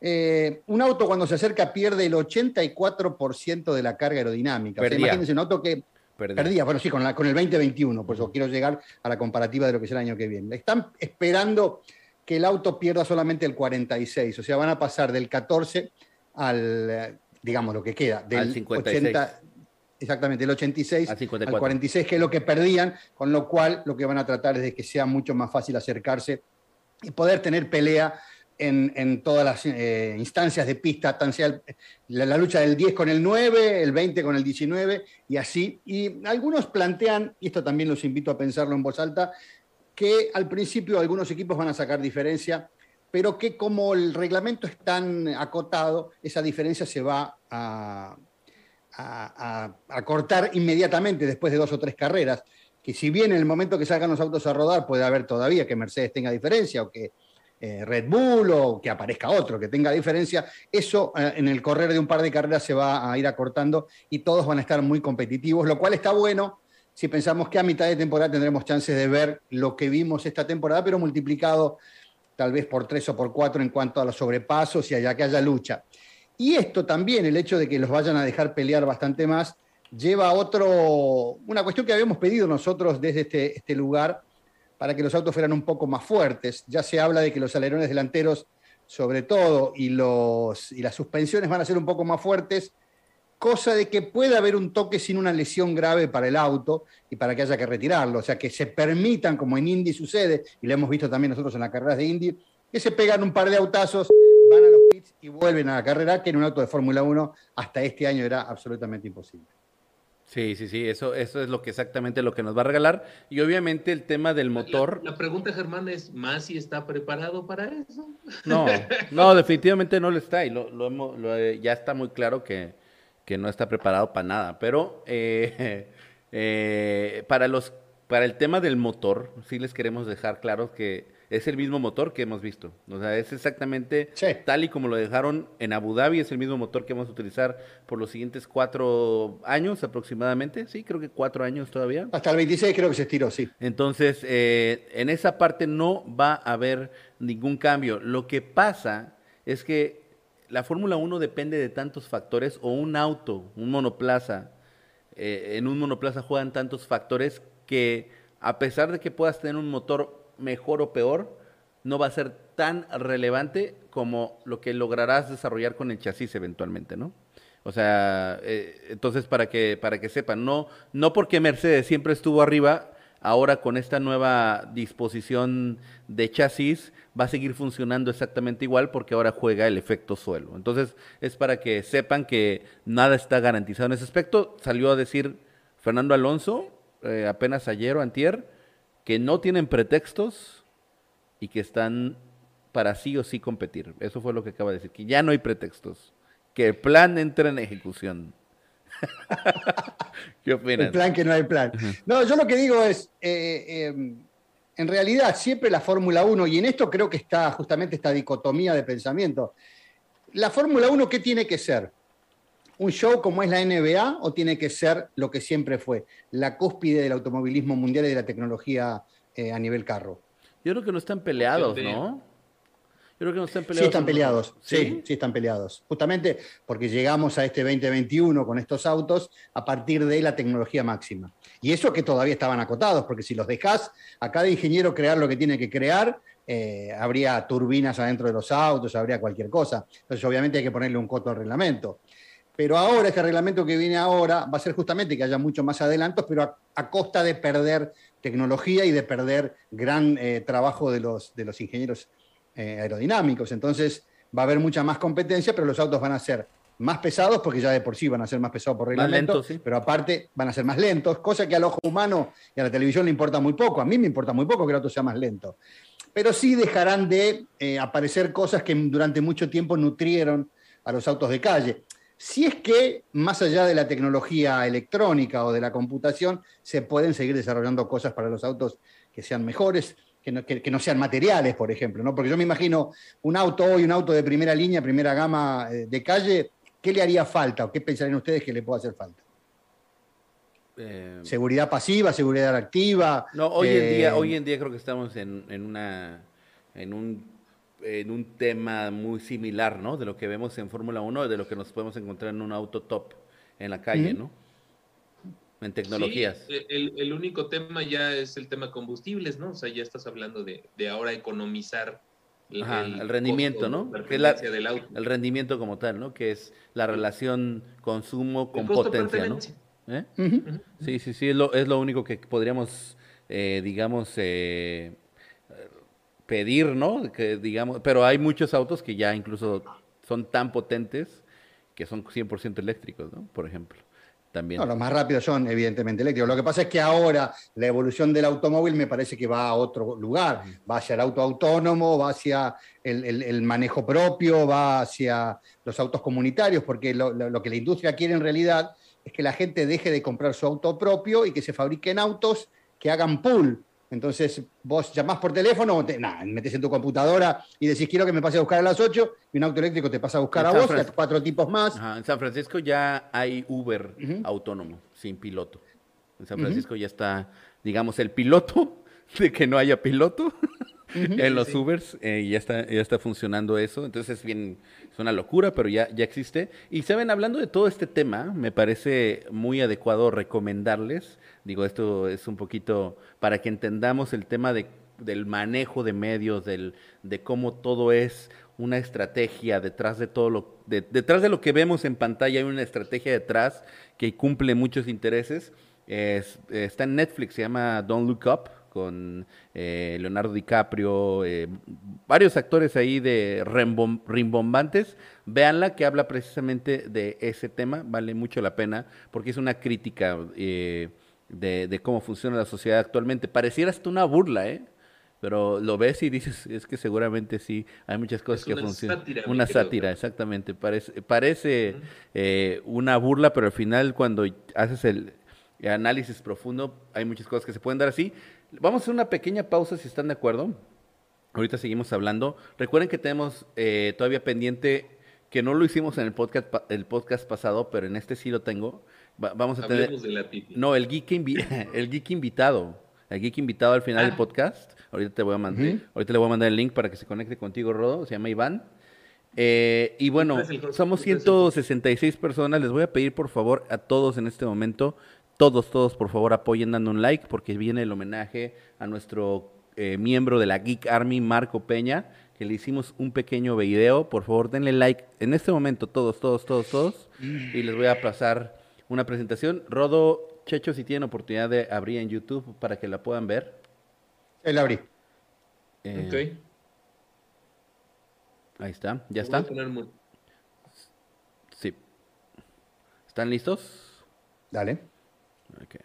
Eh, un auto cuando se acerca pierde el 84% de la carga aerodinámica. imagínense un auto que Perdía. bueno, sí, con, la, con el 2021, por eso quiero llegar a la comparativa de lo que es el año que viene. Están esperando que el auto pierda solamente el 46, o sea, van a pasar del 14 al, digamos, lo que queda, del 80, exactamente, del 86 al, 46, que es lo que perdían, con lo cual lo que van a tratar es de que sea mucho más fácil acercarse y poder tener pelea en, todas las eh, instancias de pista, tan sea la, lucha del 10 con el 9, el 20 con el 19 y así. Y algunos plantean, y esto también los invito a pensarlo en voz alta, que al principio algunos equipos van a sacar diferencia, pero que como el reglamento es tan acotado, esa diferencia se va a, a, cortar inmediatamente después de dos o tres carreras. Que si bien en el momento que salgan los autos a rodar puede haber todavía que Mercedes tenga diferencia o que eh, Red Bull o que aparezca otro que tenga diferencia, eso eh, en el correr de un par de carreras se va a ir acortando y todos van a estar muy competitivos, lo cual está bueno si pensamos que a mitad de temporada tendremos chances de ver lo que vimos esta temporada, pero multiplicado tal vez por tres o por cuatro en cuanto a los sobrepasos y allá que haya lucha. Y esto también, el hecho de que los vayan a dejar pelear bastante más, lleva a otro, una cuestión que habíamos pedido nosotros desde este, este lugar, para que los autos fueran un poco más fuertes. Ya se habla de que los alerones delanteros, sobre todo, y, los, y las suspensiones van a ser un poco más fuertes, cosa de que pueda haber un toque sin una lesión grave para el auto y para que haya que retirarlo. O sea, que se permitan, como en Indy sucede, y lo hemos visto también nosotros en las carreras de Indy, que se pegan un par de autazos, van a los pits y vuelven a la carrera, que en un auto de Fórmula 1 hasta este año era absolutamente imposible. Sí, sí, sí, eso, eso es lo que exactamente lo que nos va a regalar. Y obviamente el tema del motor. La, pregunta, Germán, es: ¿Masi está preparado para eso? No, no, definitivamente no lo está. Y lo, hemos, ya está muy claro que, no está preparado para nada. Pero eh, eh, para los para el tema del motor, sí les queremos dejar claro que es el mismo motor que hemos visto. O sea, es exactamente tal y como lo dejaron en Abu Dhabi, es el mismo motor que vamos a utilizar por los siguientes cuatro años aproximadamente. Sí, creo que cuatro años todavía. Hasta el 26 creo que se estiró, sí. Entonces, eh, en esa parte no va a haber ningún cambio. Lo que pasa es que la Fórmula 1 depende de tantos factores, o un auto, un monoplaza, eh, en un monoplaza juegan tantos factores que a pesar de que puedas tener un motor mejor o peor, no va a ser tan relevante como lo que lograrás desarrollar con el chasis eventualmente, ¿no? O sea, eh, entonces para que, para que sepan, no, no porque Mercedes siempre estuvo arriba, ahora con esta nueva disposición de chasis va a seguir funcionando exactamente igual porque ahora juega el efecto suelo. Entonces es para que sepan que nada está garantizado en ese aspecto. Salió a decir Fernando Alonso eh, apenas ayer o antier que no tienen pretextos y que están para sí o sí competir. Eso fue lo que acaba de decir, que ya no hay pretextos, que el plan entra en ejecución. ¿Qué opinas? El plan que no hay plan. No, yo lo que digo es, eh, em, en realidad siempre la Fórmula 1, y en esto creo que está justamente esta dicotomía de pensamiento, la Fórmula 1, ¿qué tiene que ser? ¿Un show como es la NBA o tiene que ser lo que siempre fue, la cúspide del automovilismo mundial y de la tecnología eh, a nivel carro? Yo creo que no están peleados, ¿no? Yo creo que no están peleados. Sí están peleados, ¿Sí? ¿Sí? están peleados. Justamente porque llegamos a este 2021 con estos autos a partir de la tecnología máxima. Y eso que todavía estaban acotados, porque si los dejas a cada ingeniero crear lo que tiene que crear, eh, habría turbinas adentro de los autos, habría cualquier cosa. Entonces obviamente hay que ponerle un coto al reglamento. Pero ahora, este reglamento que viene ahora va a ser justamente que haya mucho más adelantos, pero a, costa de perder tecnología y de perder gran eh, trabajo de los, de los ingenieros eh, aerodinámicos. Entonces va a haber mucha más competencia, pero los autos van a ser más pesados, porque ya de por sí van a ser más pesados por reglamento, pero aparte van a ser más lentos, cosa que al ojo humano y a la televisión le importa muy poco. A mí me importa muy poco que el auto sea más lento. Pero sí dejarán de eh, aparecer cosas que durante mucho tiempo nutrieron a los autos de calle si es que, más allá de la tecnología electrónica o de la computación, se pueden seguir desarrollando cosas para los autos que sean mejores, que no, sean materiales, por ejemplo. ¿no? Porque yo me imagino un auto hoy, un auto de primera línea, primera gama eh, de calle, ¿qué le haría falta o qué pensarían ustedes que le puede hacer falta? Eh, seguridad pasiva, seguridad activa. No, hoy en día, eh, hoy en día creo que estamos en, en una en un en un tema muy similar, ¿no? De lo que vemos en Fórmula 1, de lo que nos podemos encontrar en un auto top en la calle, ¿no? en tecnologías. Sí, el, el, único tema ya es el tema combustibles, ¿no? O sea, ya estás hablando de, de ahora economizar el, el rendimiento, ¿no? Que es la, el rendimiento como tal, ¿no? Que es la relación consumo con potencia, ¿no? ¿Eh? Sí, sí, sí, es lo, es lo único que podríamos, eh, digamos, eh, pedir, ¿no? Que digamos, pero hay muchos autos que ya incluso son tan potentes que son 100% eléctricos, ¿no? Por ejemplo. También. No, los más rápidos son evidentemente eléctricos. Lo que pasa es que ahora la evolución del automóvil me parece que va a otro lugar. Va hacia el auto autónomo, va hacia el, manejo propio, va hacia los autos comunitarios, porque lo, que la industria quiere en realidad es que la gente deje de comprar su auto propio y que se fabriquen autos que hagan pool, entonces vos llamás por teléfono, te, metes en tu computadora y decís quiero que me pase a buscar a las 8 y un auto eléctrico te pasa a buscar a vos y a cuatro tipos más. en San Francisco ya hay Uber autónomo, sin piloto. En San Francisco ya está, digamos, el piloto de que no haya piloto en los Ubers eh, ya está ya está funcionando eso. Entonces es bien es una locura, pero ya ya existe. Y saben, hablando de todo este tema, me parece muy adecuado recomendarles Digo, esto es un poquito para que entendamos el tema de, del manejo de medios, del, de cómo todo es una estrategia detrás de todo lo detrás de lo que vemos en pantalla hay una estrategia detrás que cumple muchos intereses. está en Netflix, se llama Don't Look Up con eh, Leonardo DiCaprio, eh, varios actores ahí de rimbombantes. Véanla que habla precisamente de ese tema, vale mucho la pena porque es una crítica. Eh, de, cómo funciona la sociedad actualmente. Pareciera hasta una burla, ¿eh? Pero lo ves y dices, es que seguramente sí, hay muchas cosas que funcionan. una sátira, exactamente. Parece, parece eh, una burla, pero al final cuando haces el análisis profundo, hay muchas cosas que se pueden dar así. Vamos a hacer una pequeña pausa si están de acuerdo. Ahorita seguimos hablando. Recuerden que tenemos eh, todavía pendiente, que no lo hicimos en el podcast, el podcast pasado, pero en este sí lo tengo vamos a tener. no, el geek, el geek invitado. El geek invitado al final del ah. podcast. Ahorita te voy a mandar, ahorita le voy a mandar el link para que se conecte contigo, Rodo. Se llama Iván. Eh, y bueno, somos 166 personas. Les voy a pedir por favor a todos en este momento, todos, todos por favor apoyen dando un like porque viene el homenaje a nuestro eh, miembro de la Geek Army, Marco Peña, que le hicimos un pequeño video. Por favor, denle like en este momento, todos, todos, todos, todos. Y les voy a pasar una presentación. Rodo, Checho, si tienen oportunidad de abrir en YouTube para que la puedan ver. El abrí. Eh, ahí está, ya está. Sí. ¿Están listos? Dale. Okay.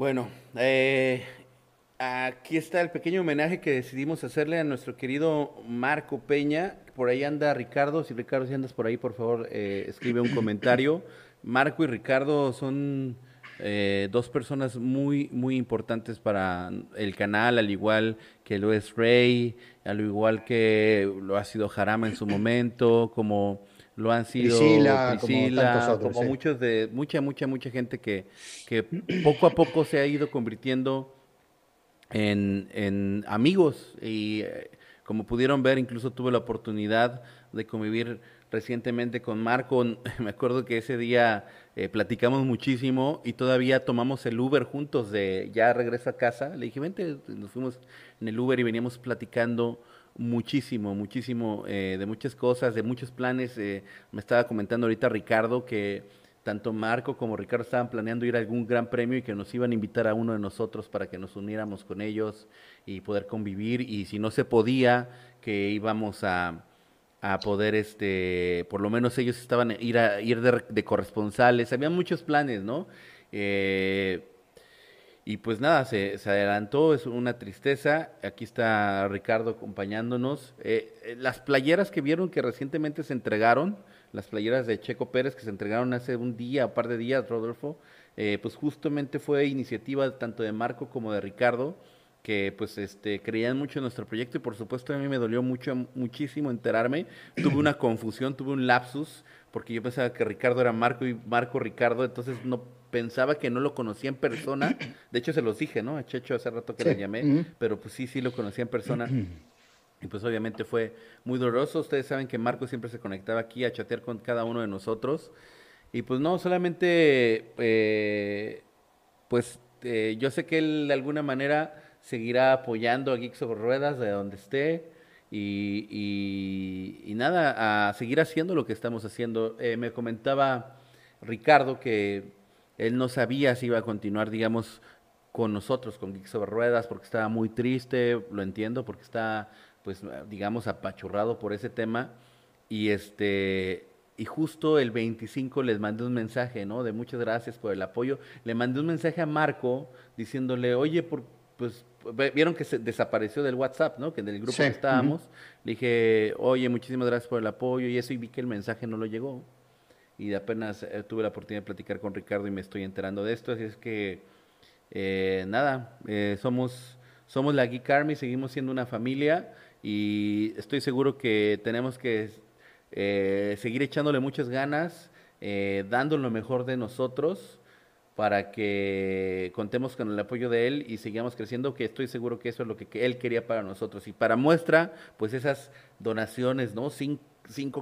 Bueno, eh, aquí está el pequeño homenaje que decidimos hacerle a nuestro querido Marco Peña. Por ahí anda Ricardo. Si Ricardo, si andas por ahí, por favor, eh, escribe un comentario. Marco y Ricardo son eh, dos personas muy, muy importantes para el canal, al igual que lo es Rey, al igual que lo ha sido Jarama en su momento, como lo han sido Priscila, como, muchos de, mucha, mucha, mucha gente que, que poco a poco se ha ido convirtiendo en, en amigos y eh, como pudieron ver, incluso tuve la oportunidad de convivir recientemente con Marco. Me acuerdo que ese día eh, platicamos muchísimo y todavía tomamos el Uber juntos de ya regreso a casa. Le dije, vente, nos fuimos en el Uber y veníamos platicando muchísimo, muchísimo eh, de muchas cosas, de muchos planes. Eh, me estaba comentando ahorita Ricardo que tanto Marco como Ricardo estaban planeando ir a algún gran premio y que nos iban a invitar a uno de nosotros para que nos uniéramos con ellos y poder convivir. Y si no se podía, que íbamos a a poder, este, por lo menos ellos estaban ir a ir de, corresponsales, había muchos planes, ¿no? Eh, y pues nada, se, adelantó, es una tristeza. Aquí está Ricardo acompañándonos. Eh, eh, las playeras que vieron que recientemente se entregaron, las playeras de Checo Pérez que se entregaron hace un día, un par de días, Rodolfo, pues justamente fue iniciativa tanto de Marco como de Ricardo que pues este creían mucho en nuestro proyecto y por supuesto a mí me dolió mucho muchísimo enterarme. Tuve una confusión, tuve un lapsus porque yo pensaba que Ricardo era Marco y Marco Ricardo, entonces no pensaba que no lo conocía en persona. De hecho se los dije, ¿no? A Checho hace rato que le llamé, pero pues sí, sí lo conocía en persona. Y pues obviamente fue muy doloroso. Ustedes saben que Marco siempre se conectaba aquí a chatear con cada uno de nosotros. Y pues no, solamente, eh, pues eh, yo sé que él de alguna manera seguirá apoyando a Geeks sobre Ruedas de donde esté. Y, nada, a seguir haciendo lo que estamos haciendo. Eh, me comentaba Ricardo que él no sabía si iba a continuar, digamos, con nosotros, con Geeks sobre Ruedas, porque estaba muy triste, lo entiendo, porque está, pues, digamos, apachurrado por ese tema. Y este, y justo el 25 les mandé un mensaje, ¿no? De muchas gracias por el apoyo. Le mandé un mensaje a Marco diciéndole, oye, por, pues vieron que se desapareció del WhatsApp, ¿no? Que en el grupo que estábamos. Le dije, oye, muchísimas gracias por el apoyo y eso, y vi que el mensaje no lo llegó. Y apenas eh, tuve la oportunidad de platicar con Ricardo y me estoy enterando de esto. Así es que, eh, nada, eh, somos, somos la Geek Army, seguimos siendo una familia y estoy seguro que tenemos que seguir echándole muchas ganas, dando lo mejor de nosotros para que contemos con el apoyo de él y sigamos creciendo, que estoy seguro que eso es lo que, él quería para nosotros. Y para muestra, pues esas donaciones, ¿no? cinco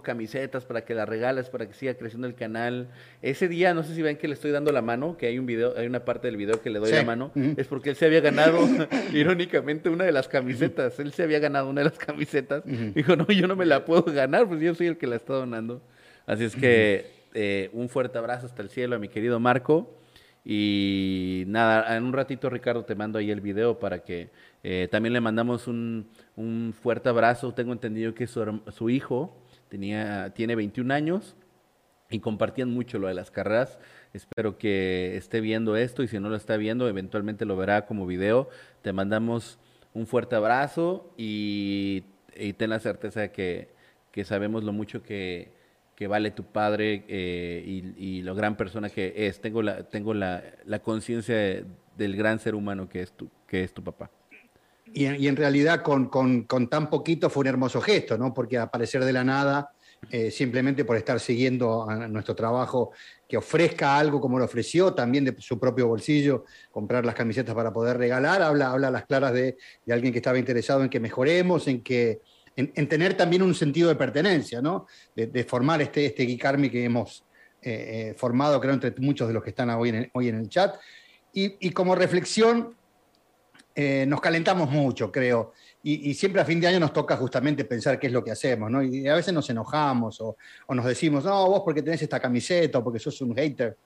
camisetas para que las regales, para que siga creciendo el canal. Ese día, no sé si ven que le estoy dando la mano, que hay un video, hay una parte del video que le doy la mano, es porque él se había ganado, irónicamente, una de las camisetas. Él se había ganado una de las camisetas. Dijo, no, yo no me la puedo ganar, pues yo soy el que la está donando. Así es que eh, un fuerte abrazo hasta el cielo a mi querido Marco. Y nada, en un ratito Ricardo te mando ahí el video para que eh, también le mandamos un, un, fuerte abrazo. Tengo entendido que su, su hijo tenía, tiene 21 años y compartían mucho lo de las carreras. Espero que esté viendo esto y si no lo está viendo, eventualmente lo verá como video. Te mandamos un fuerte abrazo y, ten la certeza de que, que sabemos lo mucho que, que vale tu padre eh, y, lo gran persona que es. Tengo la, tengo la, conciencia del gran ser humano que es tu, que es tu papá. Y, en realidad con, con, tan poquito fue un hermoso gesto, ¿no? Porque aparecer de la nada, eh, simplemente por estar siguiendo nuestro trabajo, que ofrezca algo como lo ofreció, también de su propio bolsillo, comprar las camisetas para poder regalar, habla, habla a las claras de, de alguien que estaba interesado en que mejoremos, en que en, tener también un sentido de pertenencia, ¿no? De, formar este, este Geek que hemos eh, eh, formado, creo, entre muchos de los que están hoy en el, hoy en el chat. Y, como reflexión, eh, nos calentamos mucho, creo. Y, siempre a fin de año nos toca justamente pensar qué es lo que hacemos, ¿no? Y a veces nos enojamos o, nos decimos, no, vos porque tenés esta camiseta o porque sos un hater.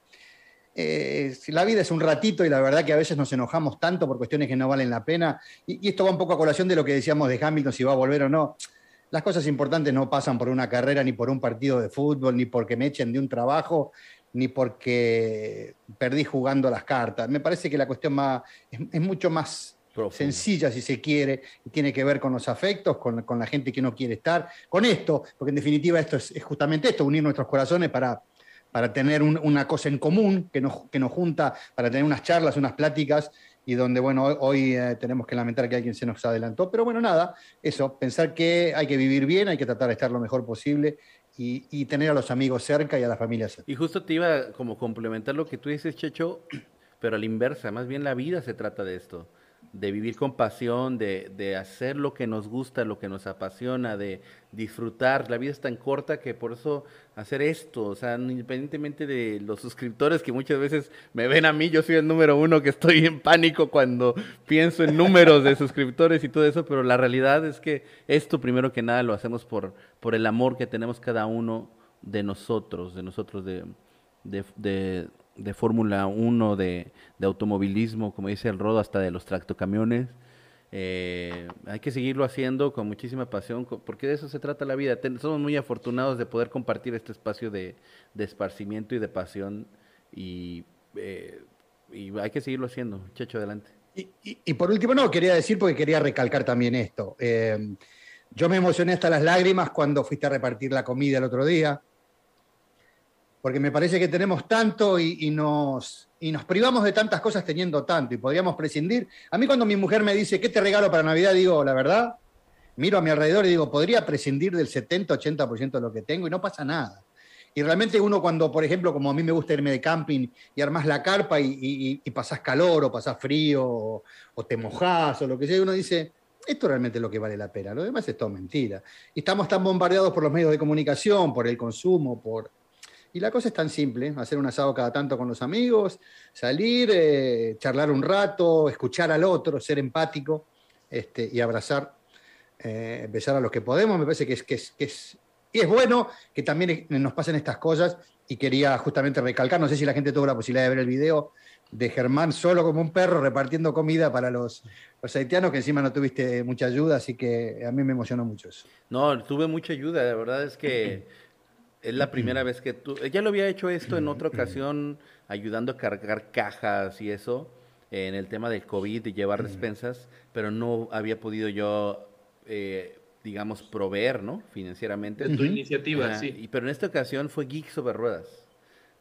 Eh, la vida es un ratito y la verdad que a veces nos enojamos tanto por cuestiones que no valen la pena. Y, esto va un poco a colación de lo que decíamos de Hamilton, si va a volver o no. Las cosas importantes no pasan por una carrera, ni por un partido de fútbol, ni porque me echen de un trabajo. ni porque perdí jugando las cartas. Me parece que la cuestión más, es, mucho más sencilla, si se quiere, y tiene que ver con los afectos, con, la gente que no quiere estar, con esto, porque en definitiva esto es, justamente esto, unir nuestros corazones para, para tener una cosa en común que nos, que nos junta, para tener unas charlas, unas pláticas y donde, bueno, hoy, eh, tenemos que lamentar que alguien se nos adelantó, pero bueno, nada, eso, pensar que hay que vivir bien, hay que tratar de estar lo mejor posible y, tener a los amigos cerca y a la familia cerca. Y justo te iba como complementar lo que tú dices, Checho, pero a la inversa, más bien la vida se trata de esto de vivir con pasión, de, de, hacer lo que nos gusta, lo que nos apasiona, de disfrutar. La vida es tan corta que por eso hacer esto, o sea, independientemente de los suscriptores que muchas veces me ven a mí, yo soy el número uno que estoy en pánico cuando pienso en números de suscriptores y todo eso, pero la realidad es que esto primero que nada lo hacemos por, por el amor que tenemos cada uno de nosotros, de nosotros de, de de Fórmula 1, de, automovilismo, como dice el Rodo, hasta de los tractocamiones. Eh, hay que seguirlo haciendo con muchísima pasión, porque de eso se trata la vida. somos muy afortunados de poder compartir este espacio de, esparcimiento y de pasión, y, eh, y, hay que seguirlo haciendo. Checho, adelante. Y, por último, no, quería decir, porque quería recalcar también esto. Eh, yo me emocioné hasta las lágrimas cuando fuiste a repartir la comida el otro día porque me parece que tenemos tanto y, nos, y nos privamos de tantas cosas teniendo tanto y podríamos prescindir. A mí cuando mi mujer me dice, ¿qué te regalo para Navidad? Digo, la verdad, miro a mi alrededor y digo, podría prescindir del 70-80% de lo que tengo y no pasa nada. Y realmente uno cuando, por ejemplo, como a mí me gusta irme de camping y armas la carpa y, y, pasás calor o pasás frío o, o, te mojás o lo que sea, uno dice, esto realmente es lo que vale la pena, lo demás es todo mentira. Y estamos tan bombardeados por los medios de comunicación, por el consumo, por, y la cosa es tan simple, hacer un asado cada tanto con los amigos, salir, eh, charlar un rato, escuchar al otro, ser empático este, y abrazar, eh, besar a los que podemos. Me parece que es, que es, que es, y es bueno que también nos pasen estas cosas y quería justamente recalcar, no sé si la gente tuvo la posibilidad de ver el video de Germán solo como un perro repartiendo comida para los, los haitianos, que encima no tuviste mucha ayuda, así que a mí me emocionó mucho eso. No, tuve mucha ayuda, la verdad es que es la primera vez que tú... Ya lo había hecho esto en otra ocasión, ayudando a cargar cajas y eso, en el tema del COVID y llevar despensas, pero no había podido yo, eh, digamos, proveer, ¿no? Financieramente. En tu iniciativa, sí. pero en esta ocasión fue Geek sobre Ruedas.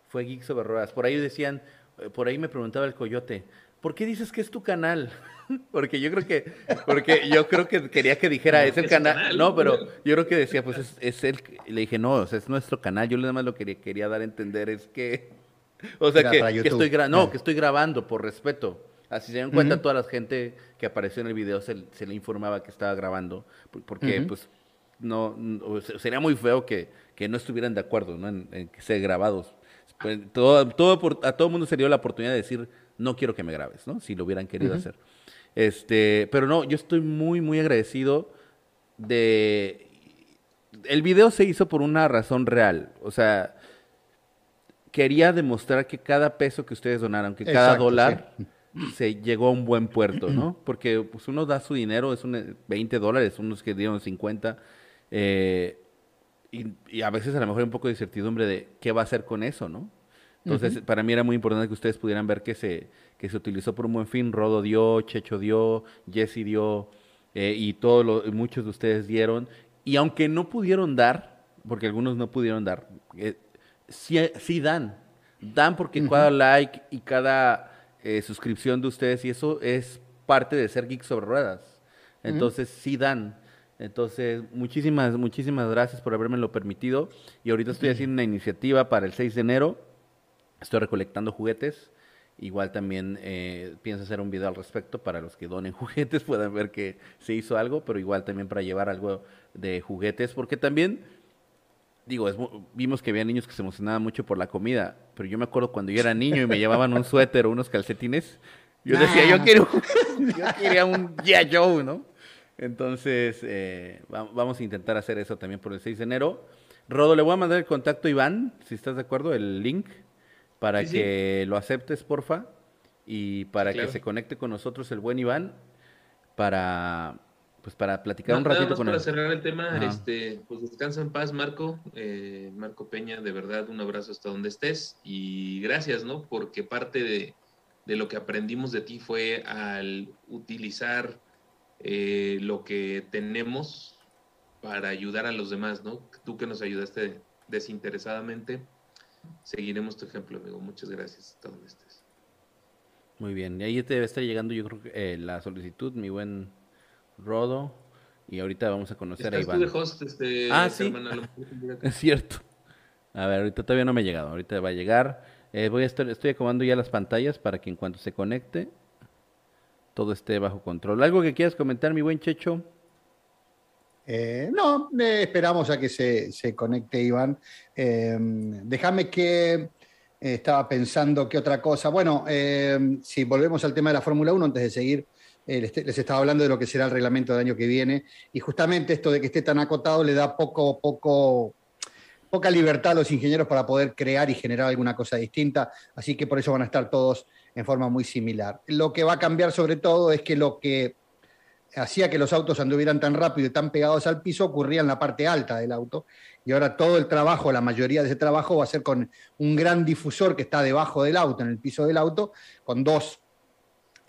Fue Geek sobre Ruedas. Por ahí decían, eh, por ahí me preguntaba el coyote, ¿por qué dices que es tu canal? porque yo creo que, porque yo creo que quería que dijera, es el canal, no, pero yo creo que decía, pues es, es el, le dije, no, es nuestro canal, yo nada más lo que quería dar a entender es que, o sea, que, estoy, no, que estoy grabando por respeto. Así se dan cuenta toda la gente que apareció en el video, se, le informaba que estaba grabando, porque pues no, sería muy feo que, que, no estuvieran de acuerdo ¿no? en, que sea grabados. Pues, todo, todo a todo el mundo se dio la oportunidad de decir, no quiero que me grabes, ¿no? Si lo hubieran querido hacer. Este, pero no, yo estoy muy, muy agradecido de... El video se hizo por una razón real. O sea, quería demostrar que cada peso que ustedes donaron, que cada dólar se llegó a un buen puerto, ¿no? Porque pues, uno da su dinero, es un 20 dólares, unos que dieron 50. Eh, y, a veces a lo mejor hay un poco de incertidumbre de qué va a hacer con eso, ¿no? Entonces, para mí era muy importante que ustedes pudieran ver que se, que se utilizó por un buen fin. Rodo dio, Checho dio, Jesse dio, eh, y todos muchos de ustedes dieron. Y aunque no pudieron dar, porque algunos no pudieron dar, eh, sí, dan. Dan porque cada like y cada eh, suscripción de ustedes, y eso es parte de ser Geek sobre Ruedas. Entonces, sí dan. Entonces, muchísimas, muchísimas gracias por haberme lo permitido. Y ahorita estoy haciendo una iniciativa para el 6 de enero. Estoy recolectando juguetes. Igual también eh, pienso hacer un video al respecto para los que donen juguetes, puedan ver que se hizo algo, pero igual también para llevar algo de juguetes, porque también, digo, vimos que había niños que se emocionaban mucho por la comida, pero yo me acuerdo cuando yo era niño y me llevaban un suéter o unos calcetines, yo decía, yo quiero, yo quería un ya Joe, ¿no? Entonces, eh, vamos a intentar hacer eso también por el 6 de enero. Rodo, le voy a mandar el contacto a Iván, si estás de acuerdo, el link para que lo aceptes, porfa, y para que se conecte con nosotros el buen Iván, para, pues para platicar un ratito con para él. cerrar el tema, este, pues descansa en paz, Marco. Eh, Marco Peña, de verdad, un abrazo hasta donde estés y gracias, ¿no? Porque parte de, lo que aprendimos de ti fue al utilizar eh, lo que tenemos para ayudar a los demás, ¿no? Tú que nos ayudaste desinteresadamente, seguiremos tu ejemplo, amigo. Muchas gracias hasta donde estés. Muy bien, y ahí te debe estar llegando yo creo que eh, la solicitud, mi buen Rodo. Y ahorita vamos a conocer a Iván. este, ah, sí. es cierto. A ver, ahorita todavía no me ha llegado. Ahorita va a llegar. Eh, voy a estar, estoy acomodando ya las pantallas para que en cuanto se conecte todo esté bajo control. ¿Algo que quieras comentar, mi buen Checho? Eh, no, eh, esperamos a que se, se conecte Iván. déjame que estaba pensando que otra cosa. Bueno, si volvemos al tema de la Fórmula 1, antes de seguir eh, les, estaba hablando de lo que será el reglamento del año que viene, y justamente esto de que esté tan acotado le da poco, poco, poca libertad a los ingenieros para poder crear y generar alguna cosa distinta, así que por eso van a estar todos en forma muy similar. Lo que va a cambiar sobre todo es que lo que hacía que los autos anduvieran tan rápido y tan pegados al piso ocurría en la parte alta del auto, y ahora todo el trabajo, la mayoría de ese trabajo va a ser con un gran difusor que está debajo del auto, en el piso del auto, con dos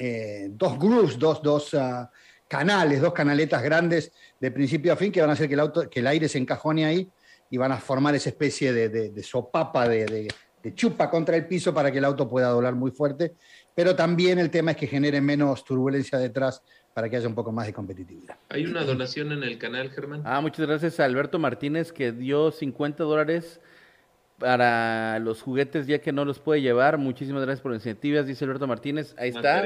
eh, dos grooves, dos, ah, canales, dos canaletas grandes de principio a fin que van a hacer que el, auto, que el aire se encajone ahí y van a formar esa especie de, sopapa, de, chupa contra el piso para que el auto pueda doblar muy fuerte. Pero también el tema es que genere menos turbulencia detrás para que haya un poco más de competitividad. Hay una donación en el canal, Germán. Ah, muchas gracias a Alberto Martínez que dio 50 dólares para los juguetes ya que no los puede llevar. Muchísimas gracias por las iniciativas, dice Alberto Martínez. Ahí está,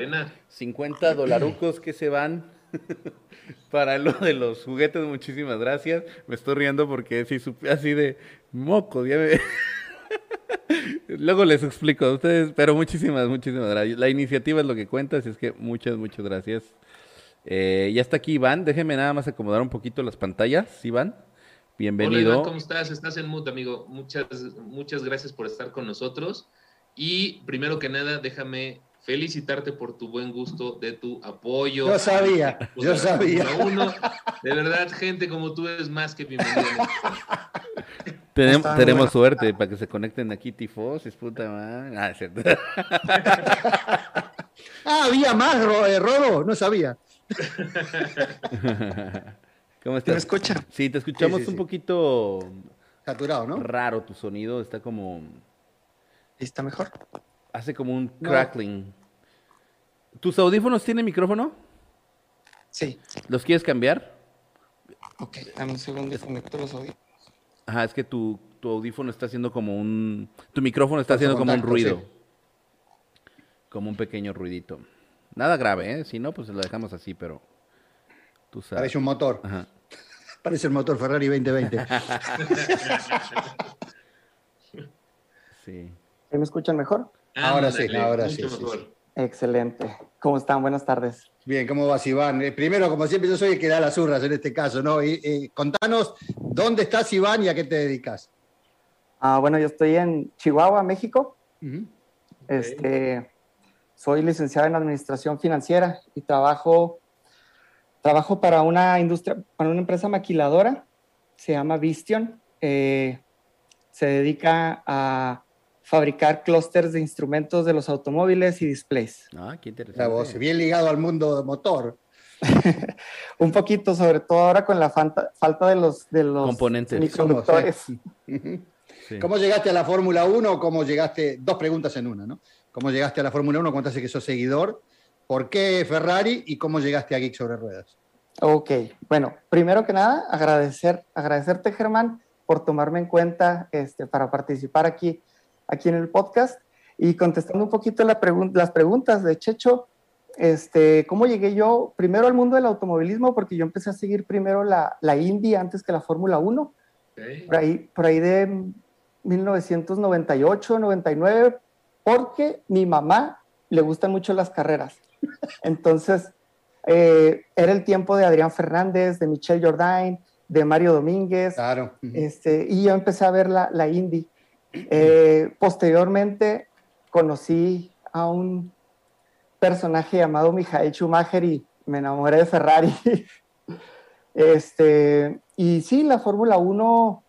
50 dolarucos que se van para lo de los juguetes. Muchísimas gracias. Me estoy riendo porque si así de moco, Luego les explico a ustedes, pero muchísimas, muchísimas gracias. La iniciativa es lo que cuenta, así es que muchas, muchas gracias. Eh, ya está aquí Iván, déjenme nada más acomodar un poquito las pantallas, Iván. Bienvenido. Hola, ¿cómo estás? Estás en mute, amigo. Muchas, muchas gracias por estar con nosotros. Y primero que nada, déjame felicitarte por tu buen gusto, de tu apoyo. Yo sabía, yo sabía. Uno. De verdad, gente como tú es más que bienvenida. tenemos, tenemos suerte para que se conecten aquí tifos, es puta madre. Ah, cierto. ah, había más, eh, Rodo, no sabía. ¿Cómo estás? ¿Me escucha? Sí, te escuchamos un poquito... Saturado, ¿no? Raro tu sonido, está como... ¿Está mejor? Hace como un crackling. ¿Tus audífonos tienen micrófono? Sí. ¿Los quieres cambiar? Ok, dame un segundo, conecto los audífonos. Ajá, es que tu, audífono está haciendo como un... Tu micrófono está haciendo como un ruido. Como un pequeño ruidito. Nada grave, ¿eh? Si no, pues lo dejamos así, pero... Tú sabes. Parece un motor. Ajá. Parece el motor Ferrari 2020. sí. ¿Me escuchan mejor? ahora sí, ahora sí, Excelente. ¿Cómo están? Buenas tardes. Bien, ¿cómo vas, Iván? Eh, primero, como siempre, yo soy el que da las urras en este caso, ¿no? Y, contanos, ¿dónde estás, Iván, y a qué te dedicas? Ah, bueno, yo estoy en Chihuahua, México. Este, soy licenciado en Administración Financiera y trabajo Trabajo para una industria, para una empresa maquiladora, se llama Vistion. Eh, se dedica a fabricar clústeres de instrumentos de los automóviles y displays. Ah, qué interesante. bien ligado al mundo de motor. un poquito, sobre todo ahora con la falta, de los, de los componentes semiconductores. ¿Cómo llegaste a la Fórmula 1? ¿Cómo llegaste? Dos preguntas en una, ¿no? ¿Cómo llegaste a la Fórmula 1? ¿Cuánto hace que sos seguidor? ¿Por qué Ferrari y cómo llegaste a Geek sobre Ruedas? Ok, bueno, primero que nada, agradecer, agradecerte, Germán, por tomarme en cuenta este, para participar aquí, aquí en el podcast. Y contestando un poquito la las preguntas de Checho, este, ¿cómo llegué yo primero al mundo del automovilismo? Porque yo empecé a seguir primero la, la Indy antes que la Fórmula 1. Por, ahí, por ahí de 1998, 99, porque mi mamá le gustan mucho las carreras. Entonces, eh, era el tiempo de Adrián Fernández, de Michelle Jordain, de Mario Domínguez. Claro. este, y yo empecé a ver la, la Indy. Eh, posteriormente conocí a un personaje llamado Michael Schumacher y me enamoré de Ferrari. Este, y sí, la Fórmula 1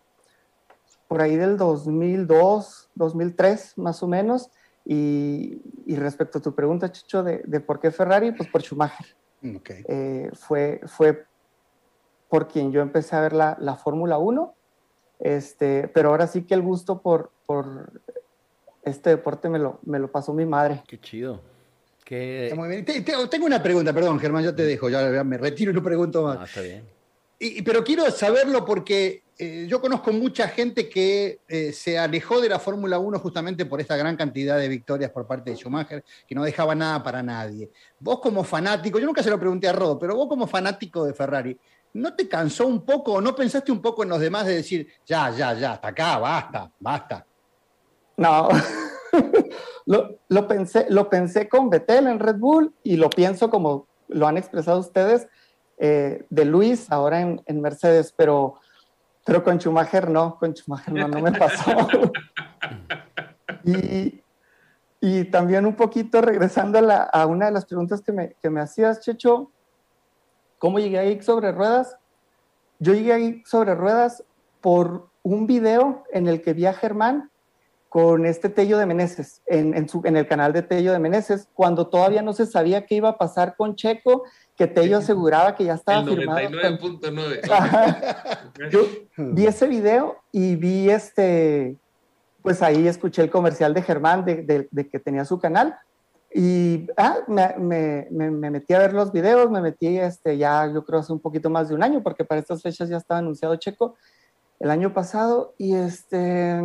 por ahí del 2002, 2003 más o menos. Y, respecto a tu pregunta, Chicho, de, por qué Ferrari, pues por Schumacher. Eh, fue, fue por quien yo empecé a ver la, la Fórmula 1, este, pero ahora sí que el gusto por, por este deporte me lo, me lo pasó mi madre. Qué chido. tengo una pregunta, perdón, Germán, yo te dejo, ya me retiro y no pregunto más. Ah, está bien. Pero quiero saberlo porque eh, yo conozco mucha gente que eh, se alejó de la Fórmula 1 justamente por esta gran cantidad de victorias por parte de Schumacher, que no dejaba nada para nadie. Vos como fanático, yo nunca se lo pregunté a Rodo, pero vos como fanático de Ferrari, ¿no te cansó un poco o no pensaste un poco en los demás de decir, ya, ya, ya, hasta acá, basta, basta? No, lo, pensé, lo pensé con Betel en Red Bull y lo pienso como lo han expresado ustedes eh, de Luis ahora en, en Mercedes, pero pero con Schumacher no, con Schumacher no, no me pasó. y, también un poquito regresando a, una de las preguntas que me, que me hacías, Checho, ¿cómo llegué a sobre ruedas? Yo llegué a sobre ruedas por un video en el que vi a Germán con este Tello de Meneses, en, en, su, en el canal de Tello de Meneses, cuando todavía no se sabía qué iba a pasar con Checo que Tello aseguraba que ya estaba el 99.9. Yo vi ese video y vi este, pues ahí escuché el comercial de Germán de, que tenía su canal y ah, me, metí a ver los videos, me metí este, ya yo creo hace un poquito más de un año porque para estas fechas ya estaba anunciado Checo el año pasado y este,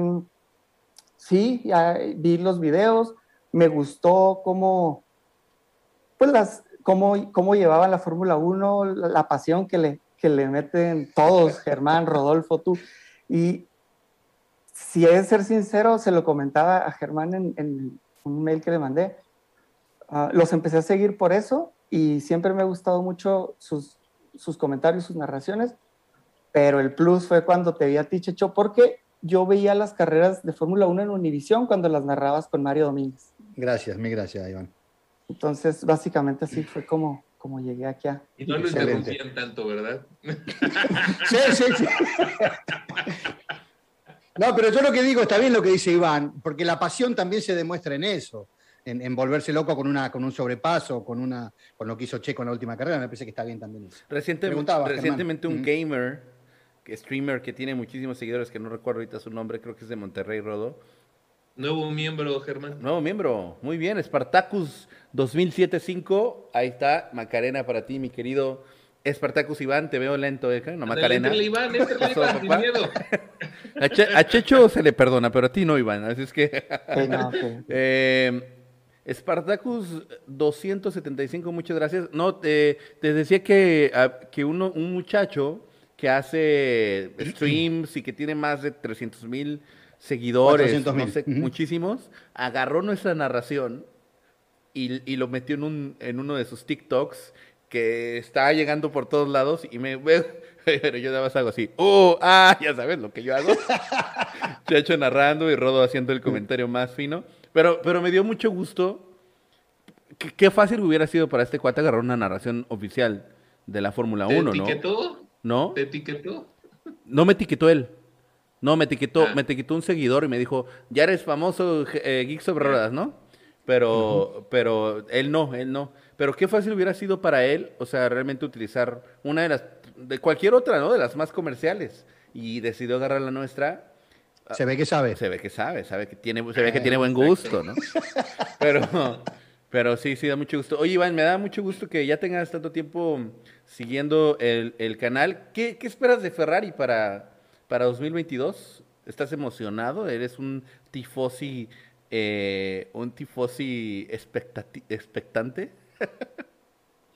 sí, ya vi los videos, me gustó cómo, pues las, cómo, cómo llevaban la Fórmula 1, la, pasión que le, que le meten todos, Germán, Rodolfo, tú. Y si de ser sincero, se lo comentaba a Germán en, un mail que le mandé. Ah, los empecé a seguir por eso y siempre me ha gustado mucho sus, sus comentarios, sus narraciones, pero el plus fue cuando te vi a ti, Checho, porque yo veía las carreras de Fórmula 1 en Univisión cuando las narrabas con Mario Domínguez. Gracias, mi gracias, Iván. Entonces, básicamente así fue como, como llegué aquí a... Y no lo interrumpían tanto, ¿verdad? sí, sí, sí. No, pero yo lo que digo, está bien lo que dice Iván, porque la pasión también se demuestra en eso, en, volverse loco con, una, con un sobrepaso, con, una, con lo que hizo Checo en la última carrera, me parece que está bien también eso. recientemente un gamer, streamer que tiene muchísimos seguidores, que no recuerdo ahorita su nombre, creo que es de Monterrey, Rodo, Nuevo miembro, Germán. Nuevo miembro, muy bien. Spartacus 2007-5. Ahí está, Macarena para ti, mi querido Spartacus Iván. Te veo lento, ¿eh? No, Macarena. Iván, Iván, sin miedo. A, Checho se le perdona, pero a ti no, Iván. Así es que. eh, Spartacus 275, muchas gracias. No, te, te decía que, que uno, un muchacho que hace streams y que tiene más de 300 mil seguidores, no sé, muchísimos, agarró nuestra narración y, lo metió en, un, en uno de sus TikToks que está llegando por todos lados y me... Pero yo daba algo así, ¡oh! ¡ah! Ya sabes lo que yo hago. hecho narrando y Rodo haciendo el comentario más fino. Pero, pero me dio mucho gusto. Qué, fácil hubiera sido para este cuate agarrar una narración oficial de la Fórmula 1, ¿no? ¿Te etiquetó? ¿No? ¿Te etiquetó? No me etiquetó él. No, me etiquetó, ah. me etiquetó un seguidor y me dijo, ya eres famoso eh, Geek sobre ruedas, ¿no? Pero, pero él no, él no. Pero qué fácil hubiera sido para él, o sea, realmente utilizar una de las, de cualquier otra, ¿no? De las más comerciales. Y decidió agarrar la nuestra. Se ve que sabe. Se ve que sabe, sabe que tiene, se ve que tiene buen gusto, ¿no? Pero, pero sí, sí, da mucho gusto. Oye, Iván, me da mucho gusto que ya tengas tanto tiempo siguiendo el, el canal. ¿Qué, ¿Qué esperas de Ferrari para, para 2022? ¿Estás emocionado? ¿Eres un tifosi, eh, un tifosi expectante?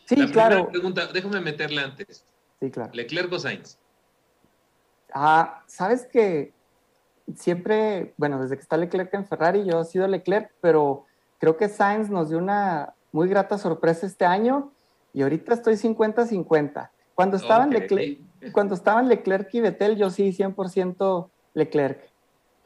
sí, La claro. pregunta, déjame meterla antes. Sí, claro. ¿Leclerc o Sainz? Ah, sabes que siempre, bueno, desde que está Leclerc en Ferrari, yo he sido Leclerc, pero creo que Sainz nos dio una muy grata sorpresa este año y ahorita estoy 50-50. Cuando estaban Leclerc, cuando estaban Leclerc y Vettel, yo sí, 100% Leclerc.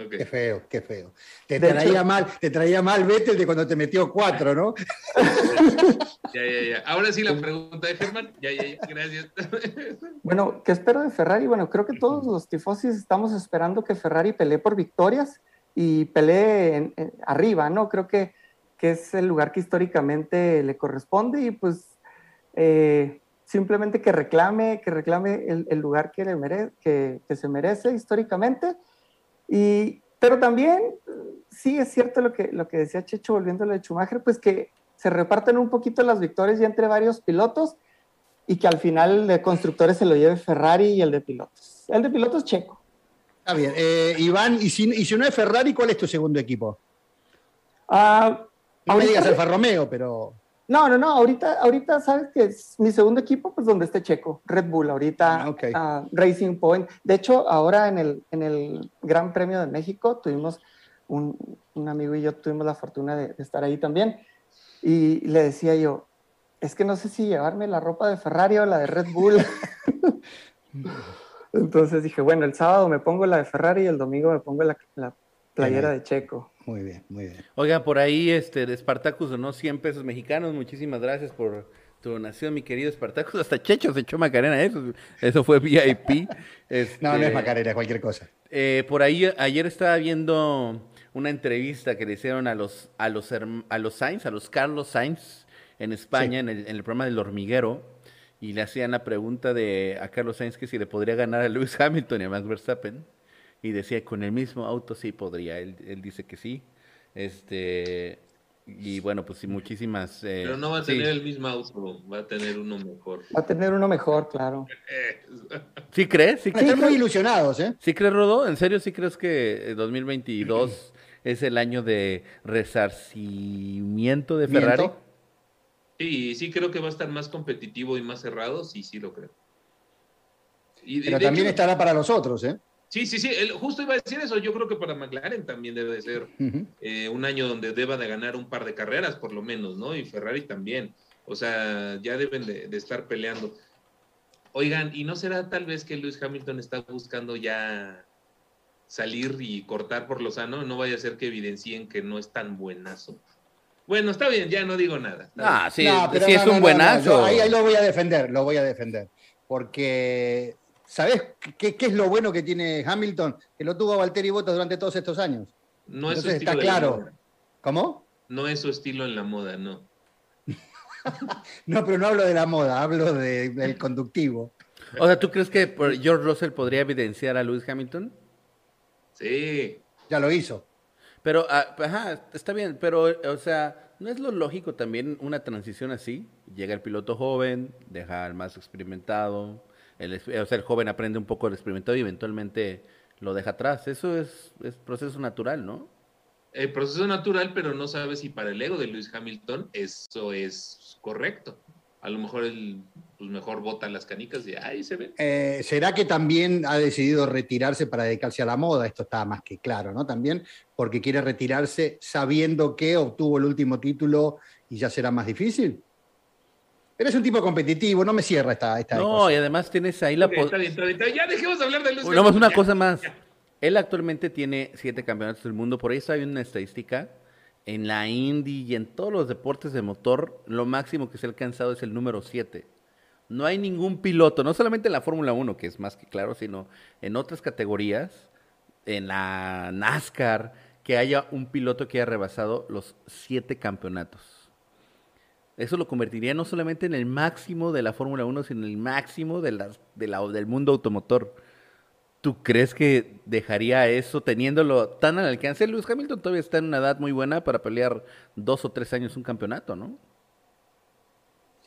Qué feo, qué feo. Te traía mal, te traía mal Vettel de cuando te metió cuatro, ¿no? ya, ya, ya. Ahora sí la pregunta de Germán. Ya, ya, ya. Gracias. Bueno, ¿qué espero de Ferrari? Bueno, creo que todos los tifosis estamos esperando que Ferrari pelee por victorias y pelee arriba, ¿no? Creo que, que, es el lugar que históricamente le corresponde y pues eh, simplemente que reclame, que reclame el, el lugar que, le mere que, que se merece históricamente y, pero también, sí es cierto lo que, lo que decía Checho volviéndolo de Schumacher, pues que se reparten un poquito las victorias ya entre varios pilotos y que al final el de constructores se lo lleve Ferrari y el de pilotos. El de pilotos checo. Está bien. Eh, Iván, ¿y si, y si, no es Ferrari, cuál es tu segundo equipo? Ah, no me digas Alfa Romeo, pero... No, no, no, ahorita, ahorita sabes que es mi segundo equipo, pues donde esté Checo, Red Bull, ahorita ah, ah, Racing Point. De hecho, ahora en el, en el Gran Premio de México tuvimos un, un amigo y yo tuvimos la fortuna de, estar ahí también. Y le decía yo, es que no sé si llevarme la ropa de Ferrari o la de Red Bull. Entonces dije, bueno, el sábado me pongo la de Ferrari y el domingo me pongo la, la playera de Checo. Muy bien, muy bien. Oiga, por ahí este de Spartacus donó 100 pesos mexicanos. Muchísimas gracias por tu donación, mi querido Spartacus. Hasta Checho se echó Macarena, eso, eso fue VIP. Este, no, no es Macarena, cualquier cosa. Eh, por ahí ayer estaba viendo una entrevista que le hicieron a los a los a los Sainz, a los Carlos Sainz en España en, el, en el programa del hormiguero y le hacían la pregunta de a Carlos Sainz que si le podría ganar a Lewis Hamilton y a Max Verstappen y decía con el mismo auto sí podría, él, él dice que sí. Este, y bueno, pues sí, muchísimas. Eh, Pero no va a tener el mismo auto, va a tener uno mejor. Va a tener uno mejor, claro. ¿Sí crees? ¿Sí Están muy ilusionados, ¿eh? ¿Sí crees, Rodo? ¿En serio sí crees que 2022 es el año de resarcimiento de Ferrari? Sí, sí creo que va a estar más competitivo y más cerrado, sí, sí lo creo. Y Pero también estará para los otros, ¿eh? Sí, sí, sí, justo iba a decir eso. Yo creo que para McLaren también debe de ser eh, un año donde deba de ganar un par de carreras, por lo menos, ¿no? Y Ferrari también. O sea, ya deben de, estar peleando. Oigan, ¿y no será tal vez que Lewis Hamilton está buscando ya salir y cortar por lo sano? No vaya a ser que evidencien que no es tan buenazo. Bueno, está bien, ya no digo nada. Ah, sí, sí es un buenazo. ahí, ahí lo voy a defender, lo voy a defender. Porque ¿Sabes qué, es lo bueno que tiene Hamilton? Que lo tuvo Valtteri Bottas durante todos estos años. No es su estilo está claro. ¿Cómo? No es su estilo en la moda, no. no, pero no hablo de la moda, hablo del conductivo. O sea, ¿tú crees que George Russell podría evidenciar a Lewis Hamilton? Sí. Ya lo hizo. Pero, ah, ajá, está bien, pero, o sea, ¿no es lo lógico también una transición así? Llega el piloto joven, deja al más experimentado, el, o sea, el joven aprende un poco del experimentado y eventualmente lo deja atrás. Eso es, es proceso natural, ¿no? El proceso natural, pero no sabe si para el ego de Lewis Hamilton eso es correcto. A lo mejor él pues mejor bota las canicas y ahí se ve. Eh, ¿Será que también ha decidido retirarse para dedicarse a la moda? Esto está más que claro, ¿no? También porque quiere retirarse sabiendo que obtuvo el último título y ya será más difícil. Eres un tipo competitivo, no me cierra esta, esta No, y además tienes ahí la... Ya dejemos de hablar de Lewis No, una cosa más. Él actualmente tiene siete campeonatos del mundo, por ahí está una estadística. En la Indy y en todos los deportes de motor, lo máximo que se ha alcanzado es el número siete. No hay ningún piloto, no solamente en la Fórmula 1, que es más que claro, sino en otras categorías, en la NASCAR, que haya un piloto que haya rebasado los siete campeonatos. Eso lo convertiría no solamente en el máximo de la Fórmula 1, sino en el máximo de de la, del mundo automotor. ¿Tú crees que dejaría eso teniéndolo tan al alcance? Lewis Hamilton todavía está en una edad muy buena para pelear dos o tres años un campeonato, ¿no?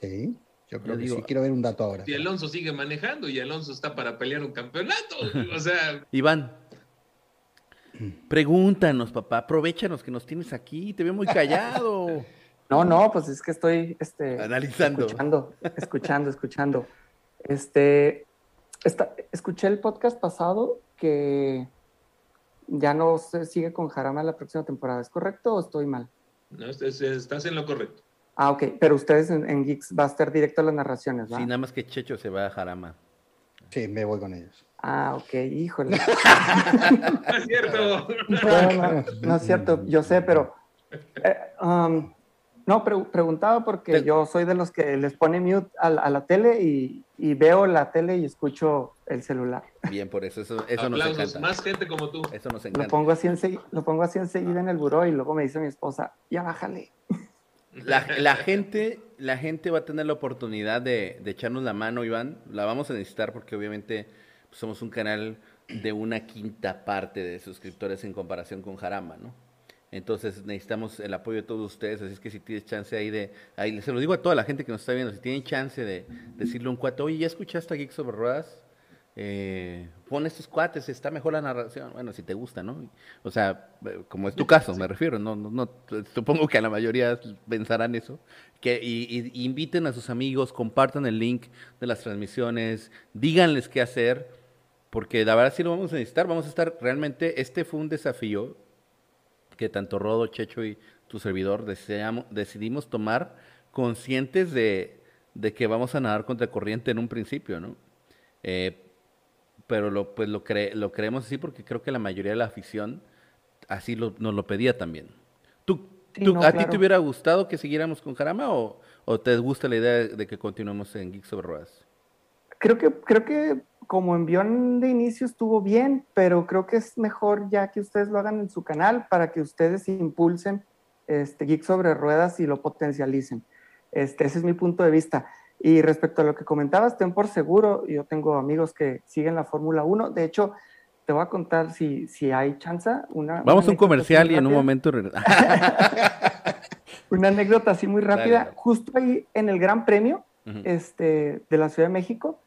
Sí, yo creo que sí. Quiero ver un dato ahora. Y Alonso sigue manejando y Alonso está para pelear un campeonato. O sea. Iván, pregúntanos, papá. Aprovechanos que nos tienes aquí. Te veo muy callado. No, no, pues es que estoy este, analizando. Escuchando, escuchando, escuchando. Este, escuché el podcast pasado que ya no se sigue con Jarama la próxima temporada. ¿Es correcto o estoy mal? No, estás en lo correcto. Ah, ok. Pero ustedes en, Geeks va a estar directo a las narraciones, ¿verdad? Sí, nada más que Checho se va a Jarama. Sí, me voy con ellos. Ah, ok, híjole. no es cierto. No, es cierto, yo sé, pero... Eh, um, no, preguntaba porque yo soy de los que les pone mute a, la tele y, veo la tele y escucho el celular. Bien, por eso, eso, eso nos encanta. más gente como tú. Eso nos encanta. Lo pongo, así lo pongo así enseguida en el buró y luego me dice mi esposa, ya bájale. La, gente, la gente va a tener la oportunidad de, echarnos la mano, Iván. La vamos a necesitar porque obviamente pues, somos un canal de una quinta parte de suscriptores en comparación con Jarama, ¿no? Entonces necesitamos el apoyo de todos ustedes, así es que si tienes chance ahí de, ahí se lo digo a toda la gente que nos está viendo, si tienen chance de decirle a un cuate, oye, ¿ya escuchaste a Geek sobre Ruedas? Eh, pon estos cuates, está mejor la narración, bueno, si te gusta, ¿no? O sea, como es tu caso, me refiero, no, no, no, supongo que a la mayoría pensarán eso, que y, inviten a sus amigos, compartan el link de las transmisiones, díganles qué hacer, porque la verdad sí lo vamos a necesitar, vamos a estar realmente, este fue un desafío, que tanto Rodo, Checho y tu servidor deseamos, decidimos tomar conscientes de, que vamos a nadar contra corriente en un principio, ¿no? Eh, pero lo, pues lo, lo creemos así porque creo que la mayoría de la afición así lo, nos lo pedía también. ¿Tú, ¿A ti te hubiera gustado que siguiéramos con Jarama o, te gusta la idea de que continuemos en Geeks sobre Ruedas? Creo que, creo que como envión de inicio estuvo bien, pero creo que es mejor ya que ustedes lo hagan en su canal para que ustedes impulsen este Geek sobre ruedas y lo potencialicen. Este, ese es mi punto de vista. Y respecto a lo que comentabas, ten por seguro, yo tengo amigos que siguen la Fórmula 1. De hecho, te voy a contar si, si hay chance. Una, Vamos a un comercial y en un momento. una anécdota así muy rápida. Justo ahí en el Gran Premio este, de la Ciudad de México,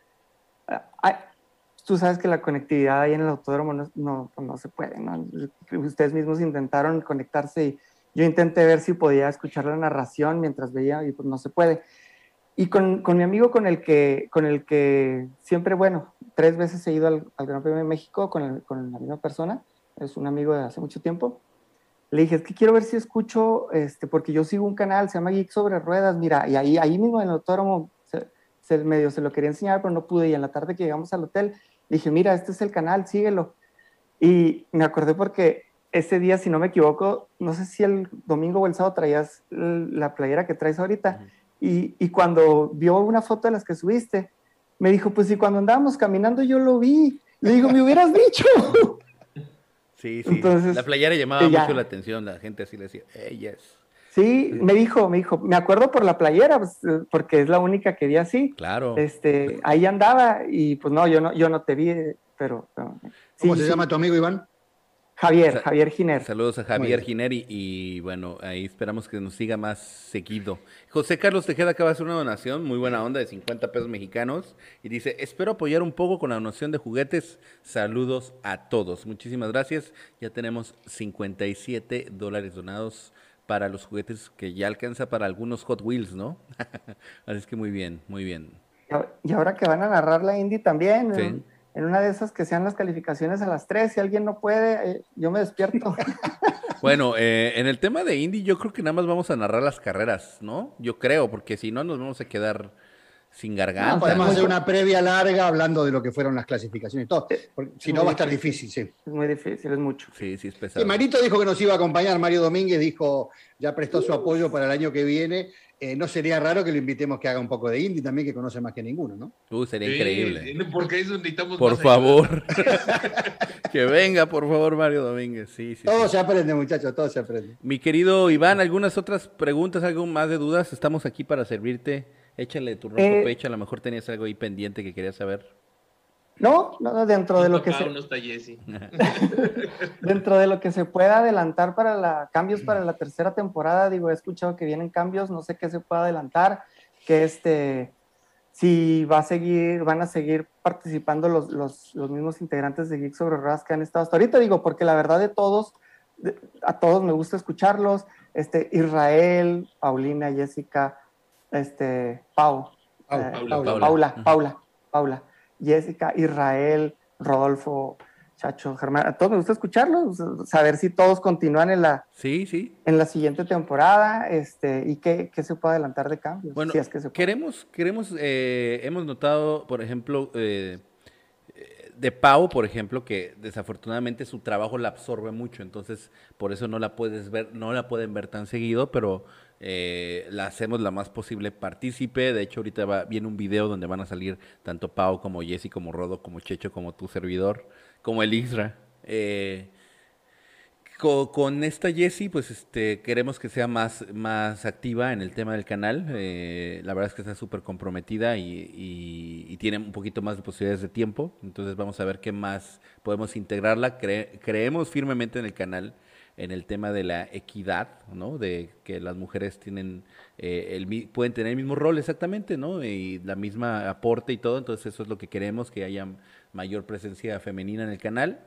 tú sabes que la conectividad ahí en el autódromo no, no, pues no se puede, ¿no? Ustedes mismos intentaron conectarse y yo intenté ver si podía escuchar la narración mientras veía y pues no se puede. Y con, con mi amigo con el, que, con el que siempre, bueno, tres veces he ido al, Gran Premio de México con, con, la misma persona, es un amigo de hace mucho tiempo, le dije, es que quiero ver si escucho, este, porque yo sigo un canal, se llama Geek sobre Ruedas, mira, y ahí, ahí mismo en el autódromo se, medio se lo quería enseñar, pero no pude. Y en la tarde que llegamos al hotel, dije, mira, este es el canal, síguelo. Y me acordé porque ese día, si no me equivoco, no sé si el domingo o el sábado traías la playera que traes ahorita. y, y, cuando vio una foto de las que subiste, me dijo, pues si cuando andábamos caminando yo lo vi. Le digo, me hubieras dicho. Sí, sí. Entonces, la playera llamaba mucho la atención, la gente así le decía, hey, yes. Sí, me dijo, me dijo, me acuerdo por la playera, pues, porque es la única que vi así. Claro. Este, ahí andaba y pues no, yo no, yo no te vi, pero. ¿Cómo se llama tu amigo Iván? Javier, Javier Giner. Saludos a Javier Giner y, bueno, ahí esperamos que nos siga más seguido. José Carlos Tejeda acaba de hacer una donación, muy buena onda, de 50 pesos mexicanos y dice, espero apoyar un poco con la donación de juguetes. Saludos a todos. Muchísimas gracias. Ya tenemos 57 dólares donados para los juguetes que ya alcanza para algunos Hot Wheels, ¿no? Así es que muy bien, muy bien. Y ahora que van a narrar la Indy también, en, una de esas que sean las calificaciones a las tres, si alguien no puede, eh, yo me despierto. bueno, eh, en el tema de Indy yo creo que nada más vamos a narrar las carreras, ¿no? Yo creo, porque si no nos vamos a quedar sin garganta. podemos hacer una previa larga hablando de lo que fueron las clasificaciones y todo. si no, va a estar difícil, sí. Es muy difícil, es mucho. Sí, sí, es pesado. Marito dijo que nos iba a acompañar. Mario Domínguez dijo, ya prestó su apoyo para el año que viene. Eh, no sería raro que lo invitemos que haga un poco de indie también, que conoce más que ninguno, ¿no? Uh, sería increíble. Porque eso necesitamos Por favor. que venga, por favor, Mario Domínguez. Sí, sí, todo se aprende, muchachos, todo se aprende. Mi querido Iván, ¿algunas otras preguntas, algo más de dudas? Estamos aquí para servirte. Échale tu rojo eh, pecho, a lo mejor tenías algo ahí pendiente que querías saber. No, no, dentro de lo que se dentro de lo que se pueda adelantar para la cambios para la tercera temporada, digo, he escuchado que vienen cambios, no sé qué se puede adelantar, que este si va a seguir, van a seguir participando los, los, los mismos integrantes de Geek sobre Ruedas que han estado hasta ahorita, digo, porque la verdad de todos, a todos me gusta escucharlos, este, Israel, Paulina, Jessica, este, Pau, eh, Paula, Paula, Paula, Jessica, Israel, Rodolfo, Chacho, Germán, a todos me gusta escucharlos, saber si todos continúan en la, sí, sí. en la siguiente temporada, este, y qué, qué se puede adelantar de cambios. Bueno, queremos, queremos, eh, hemos notado, por ejemplo, eh, de Pau, por ejemplo, que desafortunadamente su trabajo la absorbe mucho, entonces por eso no la puedes ver, no la pueden ver tan seguido, pero eh, la hacemos la más posible partícipe. De hecho, ahorita va, viene un video donde van a salir tanto Pau como Jesse, como Rodo, como Checho, como tu servidor, como el Isra. Eh, con, esta Jessie, pues este, queremos que sea más, más activa en el tema del canal. Eh, la verdad es que está súper comprometida y, tiene un poquito más de posibilidades de tiempo. Entonces vamos a ver qué más podemos integrarla. creemos firmemente en el canal, en el tema de la equidad, ¿no? De que las mujeres tienen eh, el, pueden tener el mismo rol exactamente, ¿no? Y la misma aporte y todo. Entonces eso es lo que queremos, que haya mayor presencia femenina en el canal.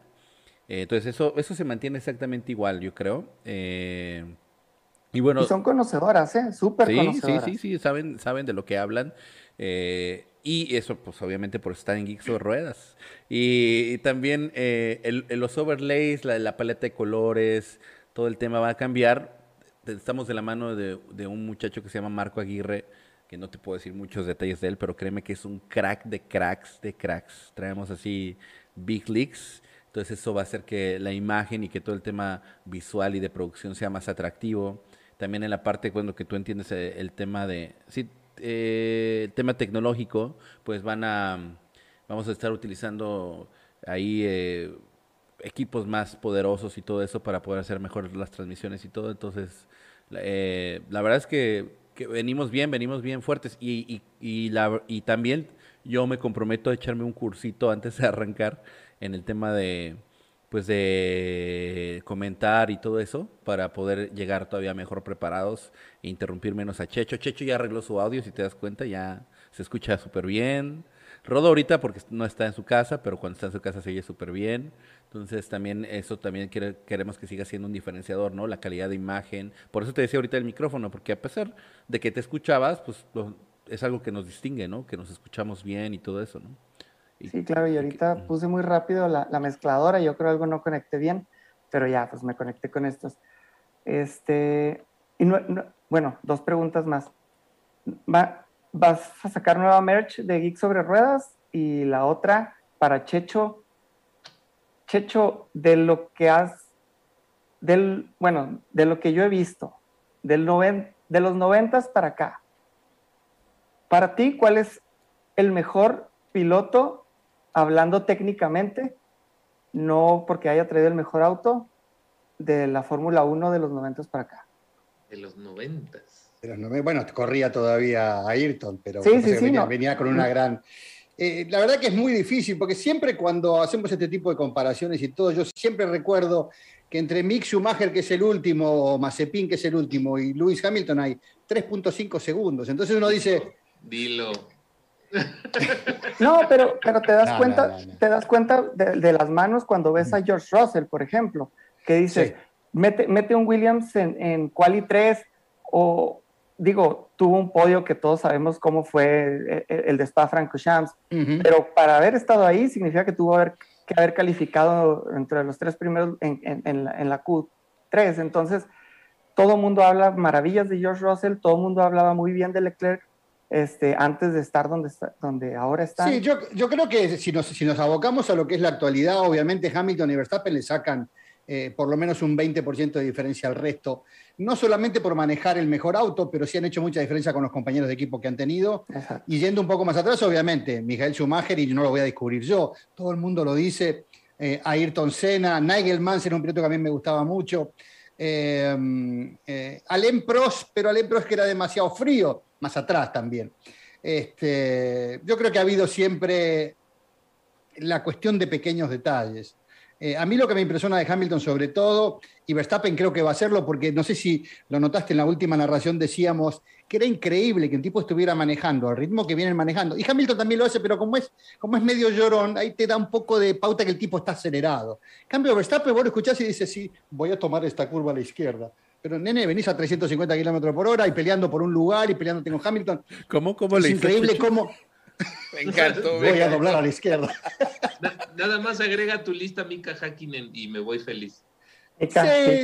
Eh, entonces eso, eso se mantiene exactamente igual, yo creo. Eh, y bueno. son conocedoras, ¿eh? Súper sí, conocedoras. Sí, sí, sí, saben, saben de lo que hablan. Eh, y eso, pues obviamente por estar en Geeks sobre Ruedas. Y, también los overlays, la, la, paleta de colores, todo el tema va a cambiar. Estamos de la mano de, de, un muchacho que se llama Marco Aguirre, que no te puedo decir muchos detalles de él, pero créeme que es un crack de cracks de cracks. Traemos así big leaks entonces eso va a hacer que la imagen y que todo el tema visual y de producción sea más atractivo. También en la parte cuando que tú entiendes eh, el, tema de sí, eh, el tema tecnológico, pues van a vamos a estar utilizando ahí eh, equipos más poderosos y todo eso para poder hacer mejor las transmisiones y todo. Entonces, la verdad es que, venimos bien, venimos bien fuertes y, y, la, y también yo me comprometo a echarme un cursito antes de arrancar en el tema de pues de comentar y todo eso para poder llegar todavía mejor preparados e interrumpir menos a Checho. Checho ya arregló su audio, si te das cuenta, ya se escucha súper bien. Rodo ahorita porque no está en su casa, pero cuando está en su casa se oye súper bien. Entonces también eso también queremos que siga siendo un diferenciador, ¿no? La calidad de imagen. Por eso te decía ahorita el micrófono, porque a pesar de que te escuchabas, pues es algo que nos distingue, ¿no? Que nos escuchamos bien y todo eso, ¿no? Sí, claro, y ahorita puse muy rápido la, la, mezcladora, yo creo algo no conecté bien, pero ya, pues me conecté con estos. Este, y bueno, dos preguntas más. ¿Va, ¿Vas a sacar nueva merch de Geek sobre Ruedas? Y la otra, para Checho, Checho, de lo que has, del, bueno, de lo que yo he visto, del noven, de los noventas para acá, para ti, ¿cuál es el mejor piloto hablando técnicamente, no porque haya traído el mejor auto de la Fórmula 1 de los 90 para acá. De los 90. bueno, corría todavía Ayrton, pero venía, con una gran... Eh, la verdad que es muy difícil, porque siempre cuando hacemos este tipo de comparaciones y todo, yo siempre recuerdo que entre Mick Schumacher, que es el último, o Mazepin, que es el último, y Lewis Hamilton hay 3.5 segundos. Entonces uno dice... Dilo. No, pero, pero te das cuenta, te das cuenta de, las manos cuando ves a George Russell, por ejemplo, que dice, mete, mete un Williams en, en Quali 3 o digo, tuvo un podio que todos sabemos cómo fue el, de Spa Francorchamps, pero para haber estado ahí significa que tuvo que haber calificado entre los tres primeros en, en, la, en la Q3. Entonces, todo el mundo habla maravillas de George Russell, todo el mundo hablaba muy bien de Leclerc, este, antes de estar donde, donde ahora está. Sí, yo, yo, creo que si nos, si nos abocamos a lo que es la actualidad, obviamente Hamilton y Verstappen le sacan eh, por lo menos un 20% de diferencia al resto, no solamente por manejar el mejor auto, pero sí han hecho mucha diferencia con los compañeros de equipo que han tenido. Y yendo un poco más atrás, obviamente, Michael Schumacher, y no lo voy a descubrir yo, todo el mundo lo dice, eh, Ayrton Senna, Nigel Mansell, un piloto que a mí me gustaba mucho. Eh, eh, Alain Prost, pero Alain Prost que era demasiado frío más atrás también. Este, yo creo que ha habido siempre la cuestión de pequeños detalles. Eh, a mí lo que me impresiona de Hamilton sobre todo, y Verstappen creo que va a hacerlo, porque no sé si lo notaste en la última narración, decíamos que era increíble que un tipo estuviera manejando al ritmo que vienen manejando. Y Hamilton también lo hace, pero como es, como es medio llorón, ahí te da un poco de pauta que el tipo está acelerado. En cambio, Verstappen, vos lo escuchás y dices, sí, voy a tomar esta curva a la izquierda. Pero nene, venís a 350 kilómetros por hora y peleando por un lugar y peleándote con Hamilton. ¿Cómo, cómo es increíble cómo. Me encantó. Voy a doblar a la izquierda. Nada más agrega tu lista Mika Hakkinen y me voy feliz. Sí,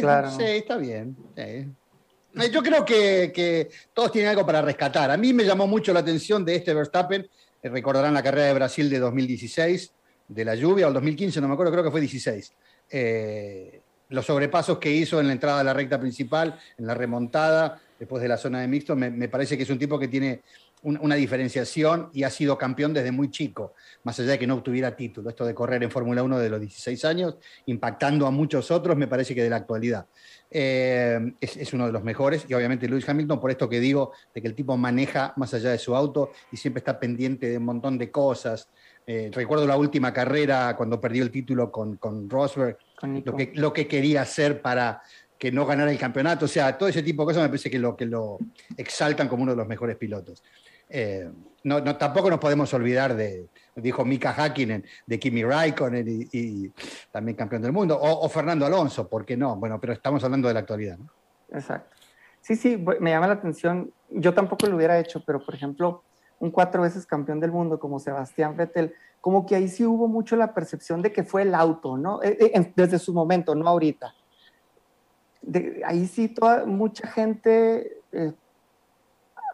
claro. sí está bien. Eh, yo creo que, que, todos tienen algo para rescatar. A mí me llamó mucho la atención de este Verstappen. Eh, recordarán la carrera de Brasil de 2016 de la lluvia, o el 2015, no me acuerdo, creo que fue 16. Eh, los sobrepasos que hizo en la entrada a la recta principal, en la remontada, después de la zona de mixto, me, parece que es un tipo que tiene una diferenciación y ha sido campeón desde muy chico, más allá de que no obtuviera título. Esto de correr en Fórmula 1 de los 16 años, impactando a muchos otros, me parece que de la actualidad. Eh, es, uno de los mejores y obviamente Lewis Hamilton, por esto que digo, de que el tipo maneja más allá de su auto y siempre está pendiente de un montón de cosas. Eh, recuerdo la última carrera cuando perdió el título con, con Rosberg, lo que, lo que quería hacer para que no ganara el campeonato. O sea, todo ese tipo de cosas me parece que lo, que lo exaltan como uno de los mejores pilotos. Eh, no, tampoco nos podemos olvidar de, dijo Mika Hakkinen, de Kimi Raikkonen y, también campeón del mundo, o, Fernando Alonso, ¿por qué no? Bueno, pero estamos hablando de la actualidad. Exacto. Sí, sí, me llama la atención. Yo tampoco lo hubiera hecho, pero por ejemplo, un cuatro veces campeón del mundo como Sebastián Vettel, como que ahí sí hubo mucho la percepción de que fue el auto, ¿no? Eh, eh, desde su momento, no ahorita. ahí sí toda, mucha gente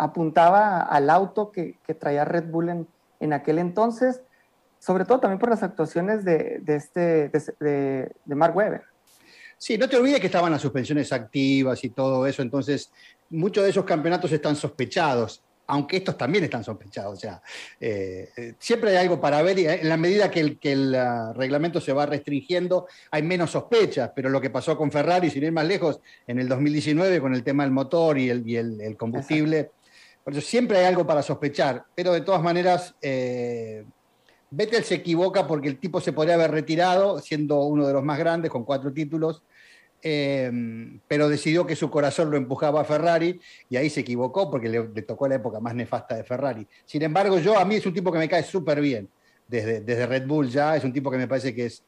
apuntaba al auto que, traía Red Bull en, en, aquel entonces, sobre todo también por las actuaciones de, este, de, de Mark Webber. Sí, no te olvides que estaban las suspensiones activas y todo eso, entonces muchos de esos campeonatos están sospechados aunque estos también están sospechados. O sea, eh, eh, siempre hay algo para ver y eh, en la medida que el, que el ah, reglamento se va restringiendo, hay menos sospechas, pero lo que pasó con Ferrari, sin ir más lejos, en el 2019 con el tema del motor y el, y el, combustible, siempre hay algo para sospechar, pero de todas maneras... Vettel se equivoca porque el tipo se podría haber retirado siendo uno de los más grandes con cuatro títulos Em, pero decidió que su corazón lo empujaba a Ferrari y ahí se equivocó porque le, tocó la época más nefasta de Ferrari. Sin embargo, yo a mí es un tipo que me cae súper bien desde, desde Red Bull ya, es un tipo que me parece que es,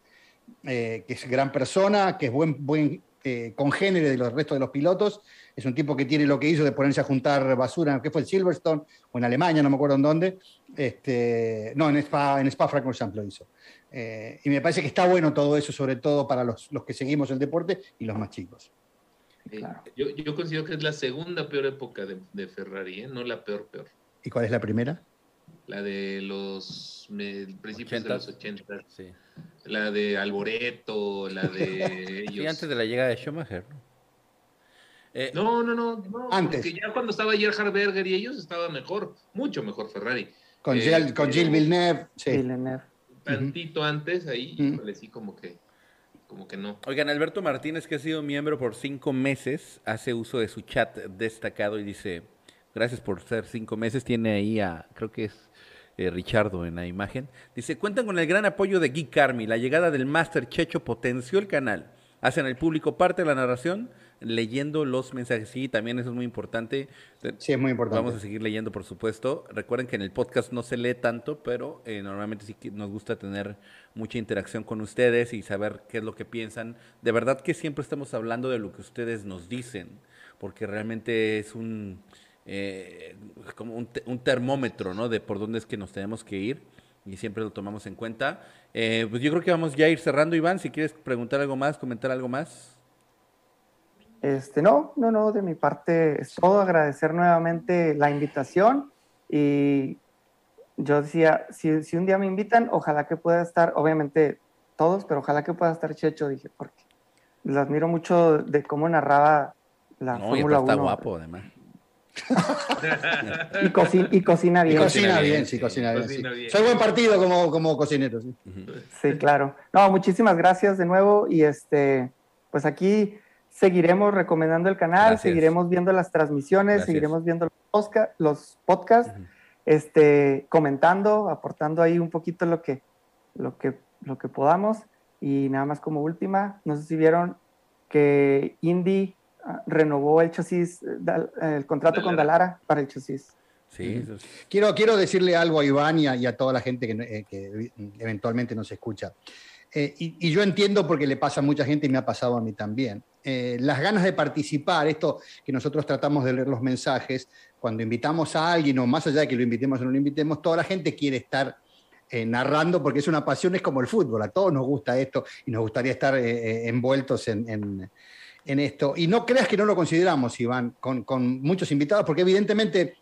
eh, que es gran persona, que es buen, buen eh, congénere de los restos de los pilotos, es un tipo que tiene lo que hizo de ponerse a juntar basura, que fue el Silverstone o en Alemania, no me acuerdo en dónde, este, no, en Spa, en Spa Francorchamps lo hizo. Eh, y me parece que está bueno todo eso, sobre todo para los, los que seguimos el deporte y los más chicos. yo, yo, considero que es la segunda peor época de, de Ferrari, ¿eh? no la peor, peor. ¿Y cuál es la primera? La de los principios de los 80. Sí. La de Alboreto, la de ellos. antes de la llegada de Schumacher. Eh, no, no, no, no, Antes. Porque ya cuando estaba Gerhard Berger y ellos estaba mejor, mucho mejor Ferrari. Con, Gilles, con Gilles Villeneuve. Sí. Villeneuve tantito antes ahí, uh sí, como que, como que no. Oigan, Alberto Martínez, que ha sido miembro por cinco meses, hace uso de su chat destacado y dice, gracias por ser cinco meses, tiene ahí a, creo que es eh, Richardo en la imagen, dice, cuentan con el gran apoyo de Guy Carmi, la llegada del Master Checho potenció el canal, hacen al público parte de la narración, leyendo los mensajes. Sí, también eso es muy importante. Sí, es muy importante. Vamos a seguir leyendo, por supuesto. Recuerden que en el podcast no se lee tanto, pero eh, normalmente sí nos gusta tener mucha interacción con ustedes y saber qué es lo que piensan. De verdad que siempre estamos hablando de lo que ustedes nos dicen, porque realmente es un... Eh, como un, termómetro, ¿no? De por dónde es que nos tenemos que ir y siempre lo tomamos en cuenta. Eh, pues yo creo que vamos ya a ir cerrando, Iván. Si quieres preguntar algo más, comentar algo más. Este, no, no, no, de mi parte es todo agradecer nuevamente la invitación y yo decía, si, si, un día me invitan, ojalá que pueda estar, obviamente todos, pero ojalá que pueda estar Checho, dije, porque les admiro mucho de cómo narraba la no, Fórmula 1. está guapo, además. Y, cocina, y, cocina bien. Y cocina bien, sí, cocina, bien, Soy buen partido como, como cocinero, sí. Sí, claro. No, muchísimas gracias de nuevo y este, pues aquí seguiremos recomendando el canal, seguiremos viendo las transmisiones, seguiremos viendo los, podcasts, este, comentando, aportando ahí un poquito lo que, lo, que, lo que podamos. Y nada más como última, no sé si vieron que Indy renovó el chasis, el contrato con Dalara para el chasis. Sí, quiero, quiero decirle algo a Iván y a, toda la gente que, que eventualmente nos escucha. Eh, y, yo entiendo porque le pasa a mucha gente y me ha pasado a mí también. Eh, las ganas de participar, esto que nosotros tratamos de leer los mensajes, cuando invitamos a alguien o más allá de que lo invitemos o no lo invitemos, toda la gente quiere estar eh, narrando porque es una pasión, es como el fútbol, a todos nos gusta esto y nos gustaría estar envueltos en, esto. Y no creas que no lo consideramos, Iván, con, con muchos invitados, porque evidentemente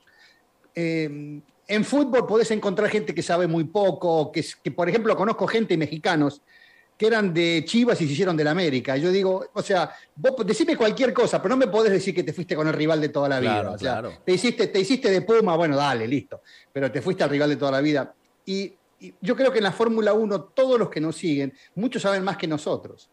en fútbol podés encontrar gente que sabe muy poco, que, que por ejemplo conozco gente mexicanos que eran de Chivas y se hicieron del América. Yo digo, o sea, vos decime cualquier cosa, pero no me podés decir que te fuiste con el rival de toda la vida. Claro, te, hiciste, te hiciste de Puma, bueno, dale, listo. Pero te fuiste al rival de toda la vida. Y, yo creo que en la Fórmula 1 todos los que nos siguen, muchos saben más que nosotros.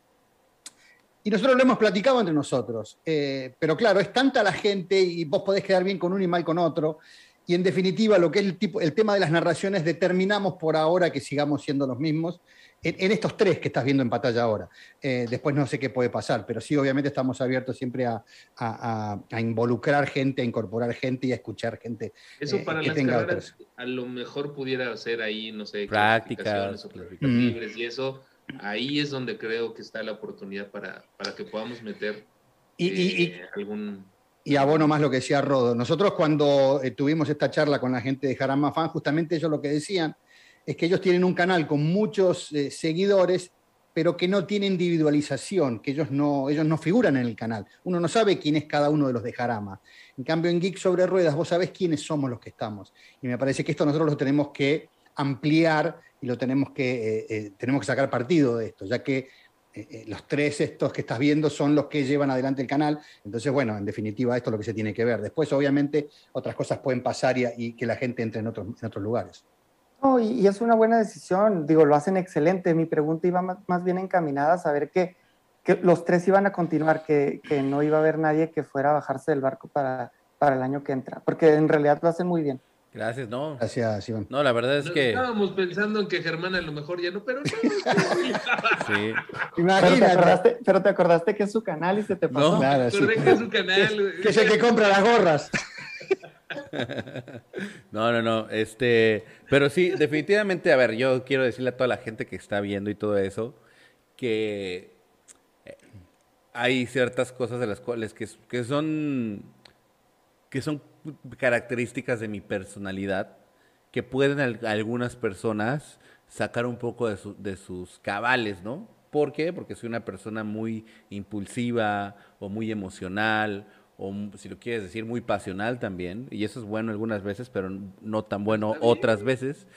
Y nosotros lo hemos platicado entre nosotros. Eh, pero claro, es tanta la gente y vos podés quedar bien con uno y mal con otro. Y en definitiva, lo que es el, tipo, el tema de las narraciones, determinamos por ahora que sigamos siendo los mismos en, estos tres que estás viendo en pantalla ahora. Eh, después no sé qué puede pasar, pero sí, obviamente estamos abiertos siempre a, involucrar gente, a incorporar gente y a escuchar gente. Eso eh, para las carreras, a lo mejor pudiera ser ahí, no sé, prácticas o libres y eso. Ahí es donde creo que está la oportunidad para, para que podamos meter y, eh, algún y abono más lo que decía Rodo. Nosotros cuando eh, tuvimos esta charla con la gente de Jarama Fan, justamente ellos lo que decían es que ellos tienen un canal con muchos eh, seguidores, pero que no tiene individualización, que ellos no, ellos no figuran en el canal. Uno no sabe quién es cada uno de los de Jarama. En cambio, en Geek sobre Ruedas, vos sabés quiénes somos los que estamos. Y me parece que esto nosotros lo tenemos que ampliar y lo tenemos que, eh, tenemos que sacar partido de esto, ya que eh, eh, los tres estos que estás viendo son los que llevan adelante el canal. Entonces, bueno, en definitiva, esto es lo que se tiene que ver. Después, obviamente, otras cosas pueden pasar y, que la gente entre en otros, en otros lugares. No, y, es una buena decisión. Digo, lo hacen excelente. Mi pregunta iba más, bien encaminada a saber que, que, los tres iban a continuar, que, que, no iba a haber nadie que fuera a bajarse del barco para, para el año que entra, porque en realidad lo hacen muy bien. Gracias, no. Gracias, Iván. No, la verdad es que. Estábamos pensando en que Germán a lo mejor ya no, pero no. sí. Imagínate. Pero te, acordaste, que es su canal y se te pasó. No, claro, sí. que es su canal. que es el que compra las gorras. no, no, no. Este. Pero sí, definitivamente, a ver, yo quiero decirle a toda la gente que está viendo y todo eso que eh, hay ciertas cosas de las cuales que, que son que son características de mi personalidad que pueden algunas personas sacar un poco de, de sus cabales, ¿no? ¿Por qué? Porque soy una persona muy impulsiva o muy emocional o si lo quieres decir muy pasional también y eso es bueno algunas veces pero no tan bueno otras veces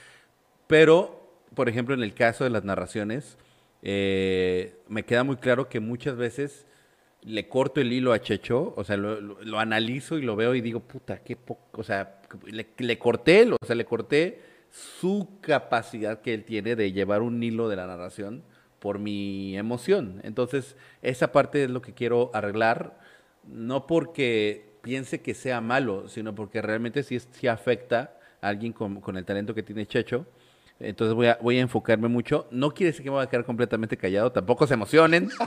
pero por ejemplo en el caso de las narraciones eh, me queda muy claro que muchas veces le corto el hilo a Checho, o sea, lo, analizo y lo veo y digo, puta, qué poco, o sea, le, corté, o sea, le corté su capacidad que él tiene de llevar un hilo de la narración por mi emoción. Entonces, esa parte es lo que quiero arreglar, no porque piense que sea malo, sino porque realmente sí, sí afecta a alguien con, con el talento que tiene Checho. Entonces voy a, voy a enfocarme mucho. No quiere decir que me voy a quedar completamente callado, tampoco se emocionen.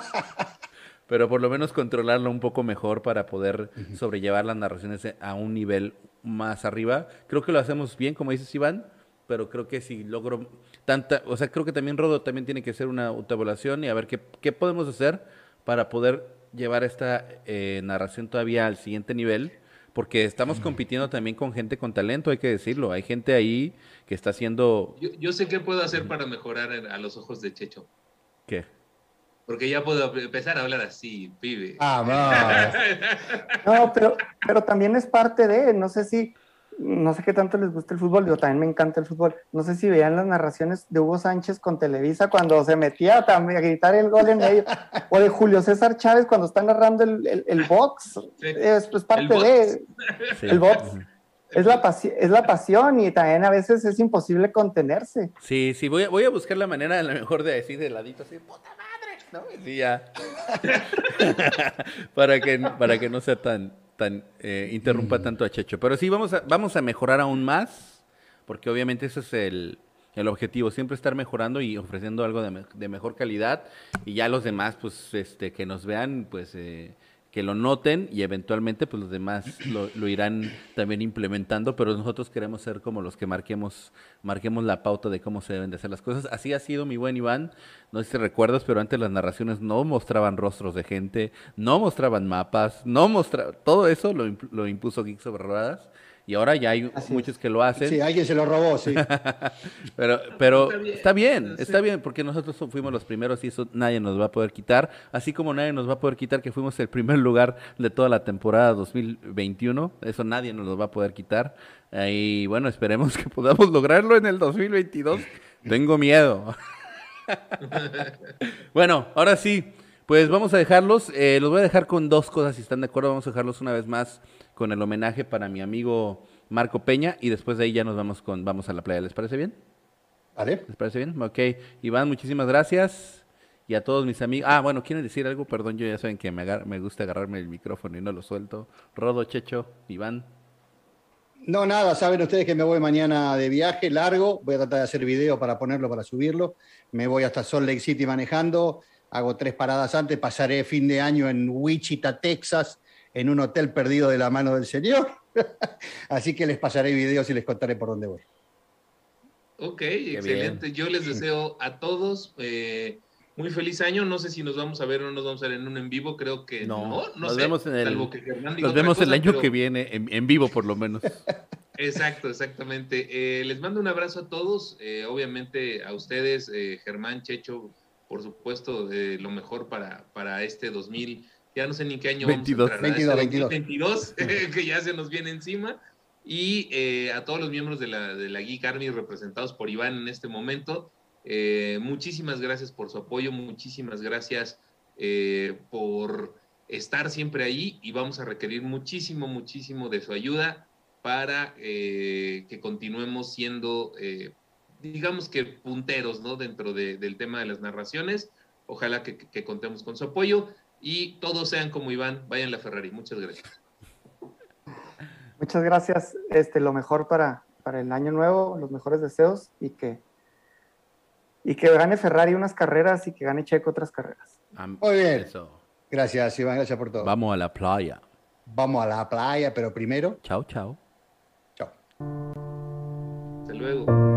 pero por lo menos controlarlo un poco mejor para poder sobrellevar las narraciones a un nivel más arriba. Creo que lo hacemos bien, como dices Iván, pero creo que si logro tanta, o sea, creo que también Rodo también tiene que hacer una autoevaluación y a ver qué, qué podemos hacer para poder llevar esta eh, narración todavía al siguiente nivel, porque estamos compitiendo también con gente con talento, hay que decirlo. Hay gente ahí que está haciendo... Yo, yo sé qué puedo hacer para mejorar a los ojos de Checho. ¿Qué? Porque ya puedo empezar a hablar así, pibe. Ah, no, pero, pero también es parte de, no sé si, no sé qué tanto les gusta el fútbol, yo también me encanta el fútbol. No sé si veían las narraciones de Hugo Sánchez con Televisa cuando se metía también a gritar el gol en medio, o de Julio César Chávez cuando está narrando el, el, box. Es, parte de el box. Es la, es la pasión y también a veces es imposible contenerse. Sí, sí, voy a, voy a buscar la manera a lo mejor de decir de ladito así, puta para, que, para que no sea tan, tan eh, interrumpa tanto a Checho. Pero sí, vamos a, vamos a mejorar aún más, porque obviamente ese es el, el objetivo, siempre estar mejorando y ofreciendo algo de, de, mejor calidad. Y ya los demás, pues, este, que nos vean, pues, eh, que lo noten y eventualmente pues los demás lo, irán también implementando, pero nosotros queremos ser como los que marquemos, marquemos la pauta de cómo se deben de hacer las cosas. Así ha sido mi buen Iván, no sé si recuerdas, pero antes las narraciones no mostraban rostros de gente, no mostraban mapas, no mostraban, todo eso lo, lo impuso Geeks sobre y ahora ya hay muchos que lo hacen. Sí, alguien se lo robó, sí. pero pero está bien, está bien, porque nosotros fuimos los primeros y eso nadie nos va a poder quitar, así como nadie nos va a poder quitar que fuimos el primer lugar de toda la temporada 2021, eso nadie nos lo va a poder quitar. Y bueno, esperemos que podamos lograrlo en el 2022. Tengo miedo. bueno, ahora sí, pues vamos a dejarlos. Eh, los voy a dejar con dos cosas, si están de acuerdo. Vamos a dejarlos una vez más con el homenaje para mi amigo Marco Peña y después de ahí ya nos vamos con vamos a la playa. ¿Les parece bien? Vale. ¿Les parece bien? Ok. Iván, muchísimas gracias. Y a todos mis amigos. Ah, bueno, ¿quieren decir algo? Perdón, yo ya saben que me, me gusta agarrarme el micrófono y no lo suelto. Rodo, Checho, Iván. No, nada, saben ustedes que me voy mañana de viaje largo. Voy a tratar de hacer video para ponerlo, para subirlo. Me voy hasta Salt Lake City manejando. Hago tres paradas antes. Pasaré fin de año en Wichita, Texas en un hotel perdido de la mano del Señor. Así que les pasaré videos y les contaré por dónde voy. Ok, excelente. Yo les deseo a todos eh, muy feliz año. No sé si nos vamos a ver o no nos vamos a ver en un en vivo. Creo que no. No, nos vemos en el, nos vemos el año que viene, en, vivo por lo menos. Exacto, exactamente. Eh, les mando un abrazo a todos. Eh, obviamente a ustedes, Germán, Checho, por supuesto, lo mejor para, para este 2000 ya no sé ni qué año 22, vamos a entrar. 22, 22. que ya se nos viene encima. Y eh, a todos los miembros de la, de la Geek Army representados por Iván en este momento, eh, muchísimas gracias por su apoyo, muchísimas gracias eh, por estar siempre ahí y vamos a requerir muchísimo, muchísimo de su ayuda para que continuemos siendo, digamos que punteros, ¿no? Dentro del tema de las narraciones. Ojalá que, que contemos con su apoyo y todos sean como Iván, vayan a la Ferrari. Muchas gracias. Muchas gracias. Este, lo mejor para, para el año nuevo, los mejores deseos y que, y que gane Ferrari unas carreras y que gane Checo otras carreras. Muy bien. Gracias, Iván. Gracias por todo. Vamos a la playa. Vamos a la playa, pero primero. Chao, chao. Chao. Hasta luego.